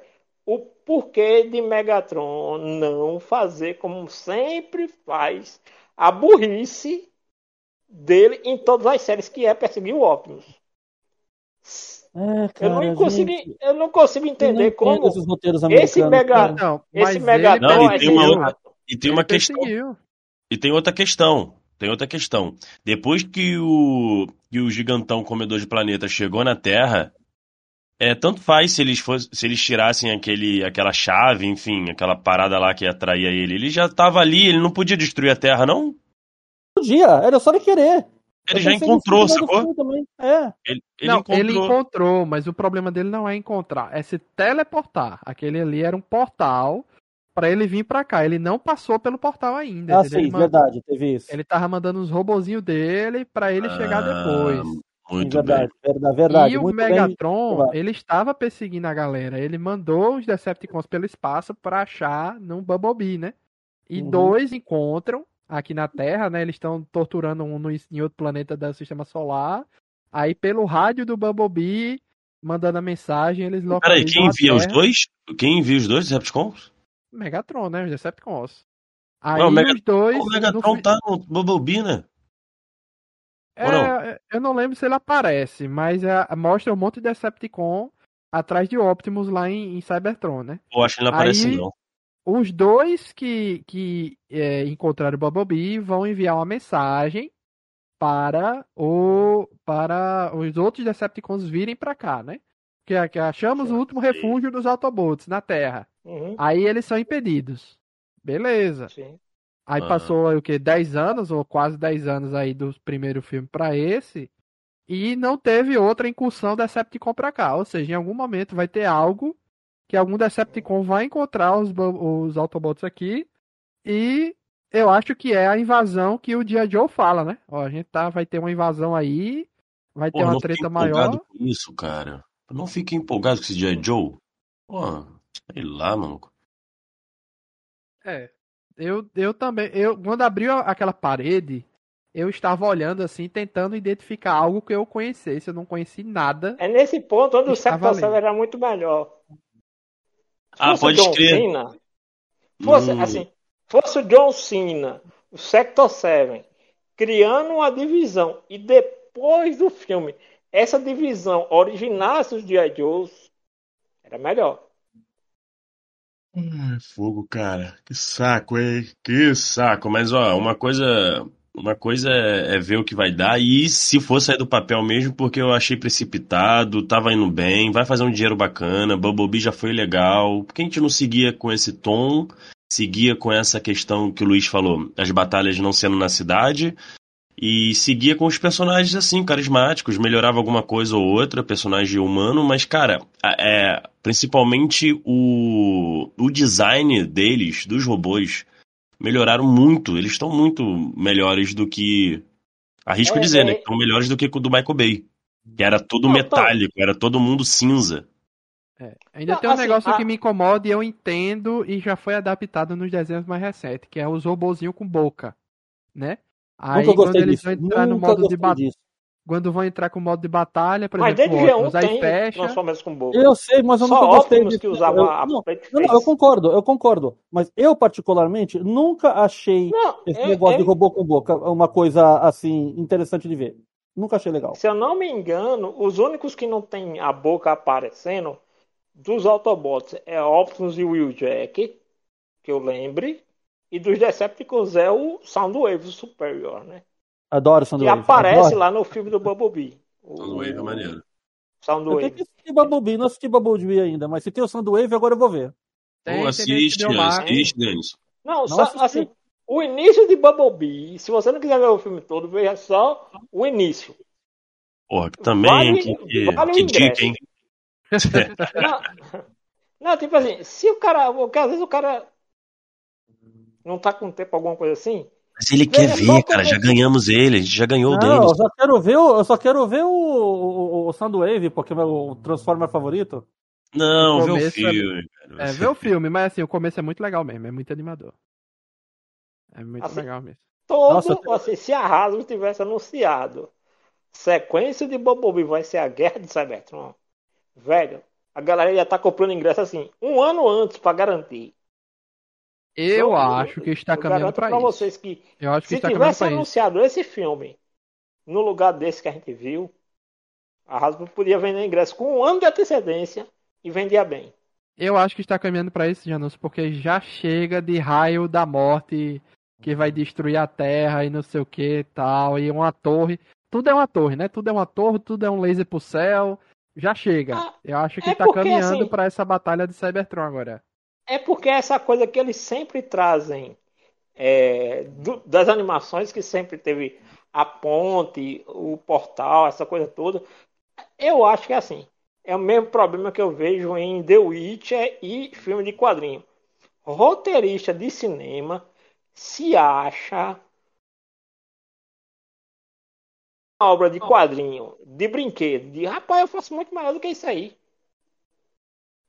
o porquê de Megatron não fazer como sempre faz a burrice dele em todas as séries que é perseguir o Optimus. É, Eu cara, não, consigo, gente, eu não consigo não entender entendo como esses roteiros esse americanos, mega- cara. Não, esse Megatron Não, e é tem uma outra- E tem uma questão. perseguiu. E tem outra questão. Tem outra questão. Depois que o, que o gigantão comedor de planeta chegou na Terra, é, tanto faz se eles, fosse, se eles tirassem aquele, aquela chave, enfim, aquela parada lá que atraía ele. Ele já estava ali, ele não podia destruir a Terra, não? Podia, era só ele querer. Ele Eu já encontrou, sacou? É. Ele, ele não, encontrou. ele encontrou, mas o problema dele não é encontrar, é se teleportar. Aquele ali era um portal pra ele vir pra cá. Ele não passou pelo portal ainda. Ah, sim, ele, mandou- verdade, teve isso. ele tava mandando os robozinhos dele pra ele chegar Ah, depois. Muito verdade, bem. verdade, verdade. e o muito bem Megatron, observado. ele estava perseguindo a galera. Ele mandou os Decepticons pelo espaço pra achar num Bumblebee, né? E Uhum. dois encontram aqui na Terra, né? Eles estão torturando um no, em outro planeta do Sistema Solar. Aí pelo rádio do Bumblebee, mandando a mensagem, eles Peraí, localizam quem a envia os dois? Quem envia os dois Decepticons? Megatron, né? Os Decepticons. Aí Ué, o Mega- os dois... O no Megatron fi- tá no Bumblebee, né? É, eu não lembro se ele aparece, mas é, mostra um monte de Decepticon atrás de Optimus lá em, em Cybertron, né? Eu acho que ele não aparece, Aí- não. Os dois que, que é, encontraram o Bumblebee vão enviar uma mensagem para o para os outros Decepticons virem para cá, né? Que, que achamos o último refúgio dos Autobots na Terra. Uhum, Aí eles são impedidos. Beleza. sim. Aí Ah. passou aí, o quê? 10 anos, ou quase 10 anos aí do primeiro filme pra esse. E não teve outra incursão Decepticon pra cá. Ou seja, em algum momento vai ter algo que algum Decepticon vai encontrar os, os Autobots aqui. E eu acho que é a invasão que o Dia Joe fala, né? Ó, a gente tá, vai ter uma invasão aí. Vai ter Pô, uma não fiquei treta empolgado maior. com isso, cara. Eu não fiquei empolgado com esse G.I. Joe. Pô, sei lá, mano. É. Eu, eu também. Eu, quando abriu aquela parede, eu estava olhando assim, tentando identificar algo que eu conhecesse. Eu não conheci nada. É nesse ponto onde o. 7 era muito melhor. Ah, Fosse pode o John crer. Cena, fosse, Hum, assim, fosse o John Cena, o Sector 7, criando uma divisão e depois do filme essa divisão originasse os G.I. Joes, era melhor. Ai, fogo, cara. Que saco, hein? Que saco. Mas, ó, uma coisa. Uma coisa é, é ver o que vai dar. E se for sair do papel mesmo, porque eu achei precipitado, tava indo bem, vai fazer um dinheiro bacana, Bumblebee já foi legal. Por que a gente não seguia com esse tom? Seguia com essa questão que o Luiz falou, as batalhas não sendo na cidade. E seguia com os personagens assim, carismáticos, melhorava alguma coisa ou outra, personagem humano, mas, cara, é, principalmente o, o design deles, dos robôs, melhoraram muito. Eles estão muito melhores do que. Arrisco É, dizer, né? é. que Estão melhores do que o do Michael Bay. Que era todo Não, metálico, era todo mundo cinza. É. Ainda Não, tem um assim, negócio a- que me incomoda e eu entendo e já foi adaptado nos desenhos mais recentes, que é os robozinhos com boca, né? Aí Nunca quando gostei eles disso. vão entrar no Nunca modo de batalha, quando vão entrar com o modo de batalha, por Mas exemplo, desde o G1 Optimus, aí tem fecha, Transformers com boca. Eu sei, mas eu Só nunca gostei disso. que usava eu, a não, não, não, eu concordo, eu concordo. Mas eu, particularmente, nunca achei Não, esse é- negócio é- de robô com boca uma coisa, assim, interessante de ver. Nunca achei legal. Se eu não me engano, os únicos que não tem a boca aparecendo dos Autobots é Optimus e o Wheeljack, que eu lembre, e dos Decepticons é o Soundwave Superior, né? Adoro Que Soundwave. aparece adoro. lá no filme do Bumblebee. O Soundwave é maneiro. Eu tenho Soundwave. que assistir Bumblebee, não assisti Bumblebee ainda, mas se tem o Soundwave, agora eu vou ver. tem, Pô, tem assiste, Max. assiste, Denis. Não, Não só, assim, o início de Bumblebee, se você não quiser ver o filme todo, veja só o início. Porra, que também, Vale- que, que, vale o que dica, hein? Não, não, tipo assim, se o cara. Porque às vezes o cara não tá com tempo, alguma coisa assim. Mas ele quer ver, cara. como- Já ganhamos ele. A gente já ganhou o Não, eu só quero ver o, eu só quero ver o, o, o Soundwave, porque é o Transformer favorito. Não, O vê o começo é- filme. cara. É, vê o filme, mas assim, o começo é muito legal mesmo, é muito animador. É muito Assim, legal mesmo. Todo, Nossa, assim, se a Hasbro tivesse anunciado sequência de Bumblebee vai ser a guerra de Cybertron, velho, a galera ia estar comprando ingresso assim, um ano antes pra garantir. Eu Eu- acho que está caminhando pra isso. vocês que Eu acho que se tivesse anunciado esse filme no lugar desse que a gente viu, a Hasbro podia vender ingresso com um ano de antecedência e vendia bem. Eu acho que está caminhando pra isso, Janus, porque já chega de raio da morte que vai destruir a Terra e não sei o que tal, e uma torre. Tudo é uma torre, né? Tudo é uma torre, tudo é um laser pro céu. Já chega. Ah, Eu acho que é tá porque, caminhando assim, pra essa batalha de Cybertron agora. É porque essa coisa que eles sempre trazem é, do- das animações que sempre teve a ponte, o portal, essa coisa toda. Eu acho que é assim. É o mesmo problema que eu vejo em The Witcher e filme de quadrinho. Roteirista de cinema se acha uma obra de quadrinho, de brinquedo, de rapaz, eu faço muito melhor do que isso aí.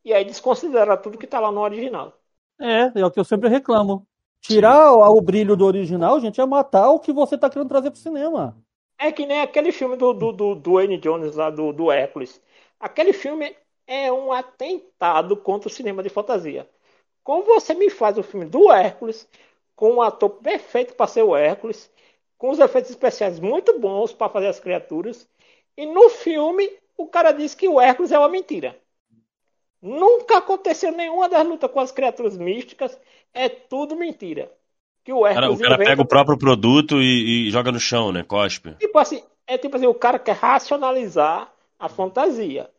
E aí desconsidera tudo que tá lá no original. É, é o que eu sempre reclamo. Tirar o, o brilho do original, gente, é matar o que você tá querendo trazer pro cinema. É que nem aquele filme do, do, do, do Wayne Jones lá, do, do Hércules. Aquele filme é um atentado contra o cinema de fantasia. Como você me faz o filme do Hércules, com um ator perfeito para ser o Hércules, com os efeitos especiais muito bons para fazer as criaturas, e no filme o cara diz que o Hércules é uma mentira. Nunca aconteceu nenhuma das lutas com as criaturas místicas, é tudo mentira. Que o Cara, Hércules o cara inventa pega o próprio produto e, e joga no chão, né? Cospe. Tipo assim, é tipo assim, o cara quer racionalizar a fantasia.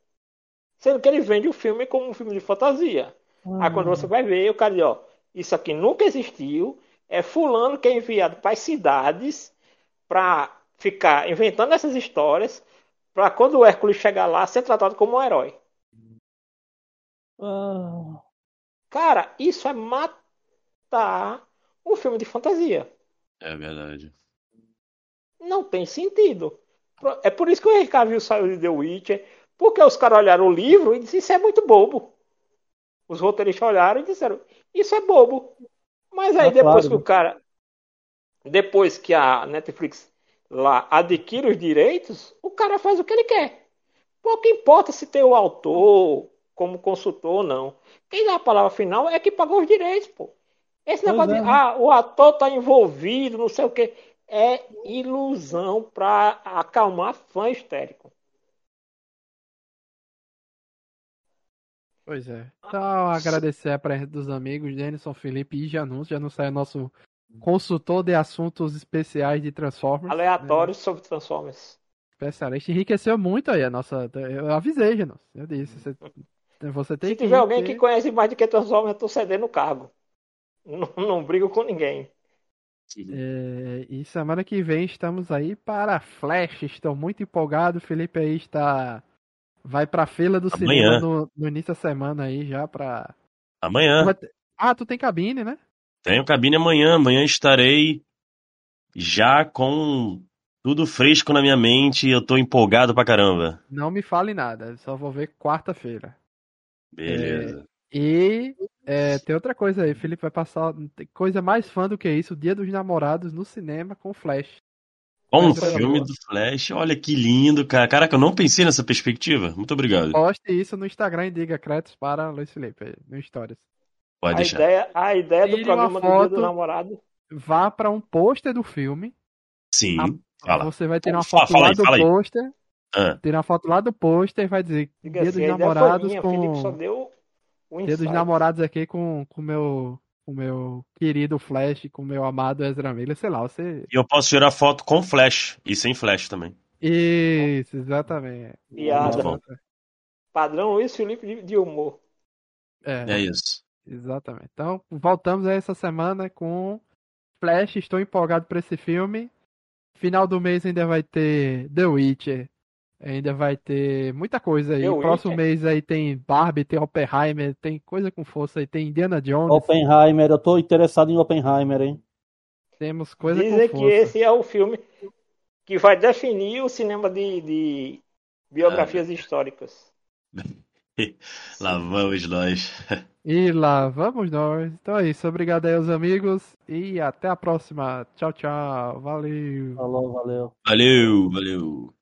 Sendo que ele vende o filme como um filme de fantasia. Aí quando você vai ver, o cara diz, ó, isso aqui nunca existiu, é fulano que é enviado para as cidades para ficar inventando essas histórias, para quando o Hércules chegar lá ser tratado como um herói. Ah, Cara, isso é matar um filme de fantasia. É verdade. Não tem sentido. É por isso que o Henry Cavill saiu de The Witcher, porque os caras olharam o livro e disseram, isso é muito bobo. Os roteiristas olharam e disseram, isso é bobo. Mas aí É depois claro. que o cara, depois que a Netflix lá adquire os direitos, o cara faz o que ele quer. Pouco importa se tem o autor como consultor ou não. Quem dá a palavra final é que pagou os direitos, pô. Esse Pois negócio é, de, né? ah, o ator tá envolvido, não sei o que, é ilusão pra acalmar fã histérico. Pois é. Então, agradecer a presença dos amigos Denison, Felipe e Janus. Janus é nosso consultor de assuntos especiais de Transformers. Aleatórios sobre Transformers. Especialista. Enriqueceu muito aí a nossa. Eu avisei, Janus. Eu disse. Você, você tem Se que. tiver alguém que conhece mais do que Transformers, eu tô cedendo o cargo. Não, não brigo com ninguém. É, e semana que vem estamos aí para Flash. Estou muito empolgado. O Felipe aí está. Vai pra fila do cinema Amanhã. no, no início da semana aí já pra. Amanhã. Ah, tu tem cabine, né? Tenho cabine amanhã. Amanhã estarei já com tudo fresco na minha mente. Eu tô empolgado pra caramba. Não me fale nada. Só vou ver quarta-feira. Beleza. E é, tem outra coisa aí, Felipe vai passar coisa mais fã do que isso, o Dia dos Namorados no cinema com Flash. Com um filme do Flash. Olha que lindo, cara. Caraca, eu não pensei nessa perspectiva. Muito obrigado. Poste isso no Instagram e diga créditos para Luiz Felipe, no Stories. Pode A deixar. ideia, a ideia do Tire programa uma do Dia foto. do Namorado. Vá para um pôster do filme. Sim. Fala. Você vai tirar uma foto fala aí, do fala aí. pôster. Ah, Tirar uma foto lá do pôster e vai dizer Diga Dia assim, dos Namorados minha, Felipe só com deu o Dia dos. Namorados aqui com o meu com meu querido Flash, com o meu amado Ezra Miller, sei lá, você E eu posso tirar foto com Flash e sem Flash também. Isso, exatamente. Piada. Padrão Luiz Felipe de, de humor. É. É isso. Exatamente. Então, voltamos aí essa semana com Flash. Estou empolgado para esse filme. Final do mês ainda vai ter The Witcher. Ainda vai ter muita coisa aí. The Próximo Witcher? mês aí tem Barbie, tem Oppenheimer, tem coisa com força aí, tem Indiana Jones. Oppenheimer, eu tô interessado em Oppenheimer, hein? Temos coisa Dizem com que força. esse é o filme que vai definir o cinema de, de biografias históricas. Lá vamos nós. E lá vamos nós. Então é isso. Obrigado aí aos amigos. E até a próxima. Tchau, tchau. Valeu. Falou, valeu. Valeu, valeu.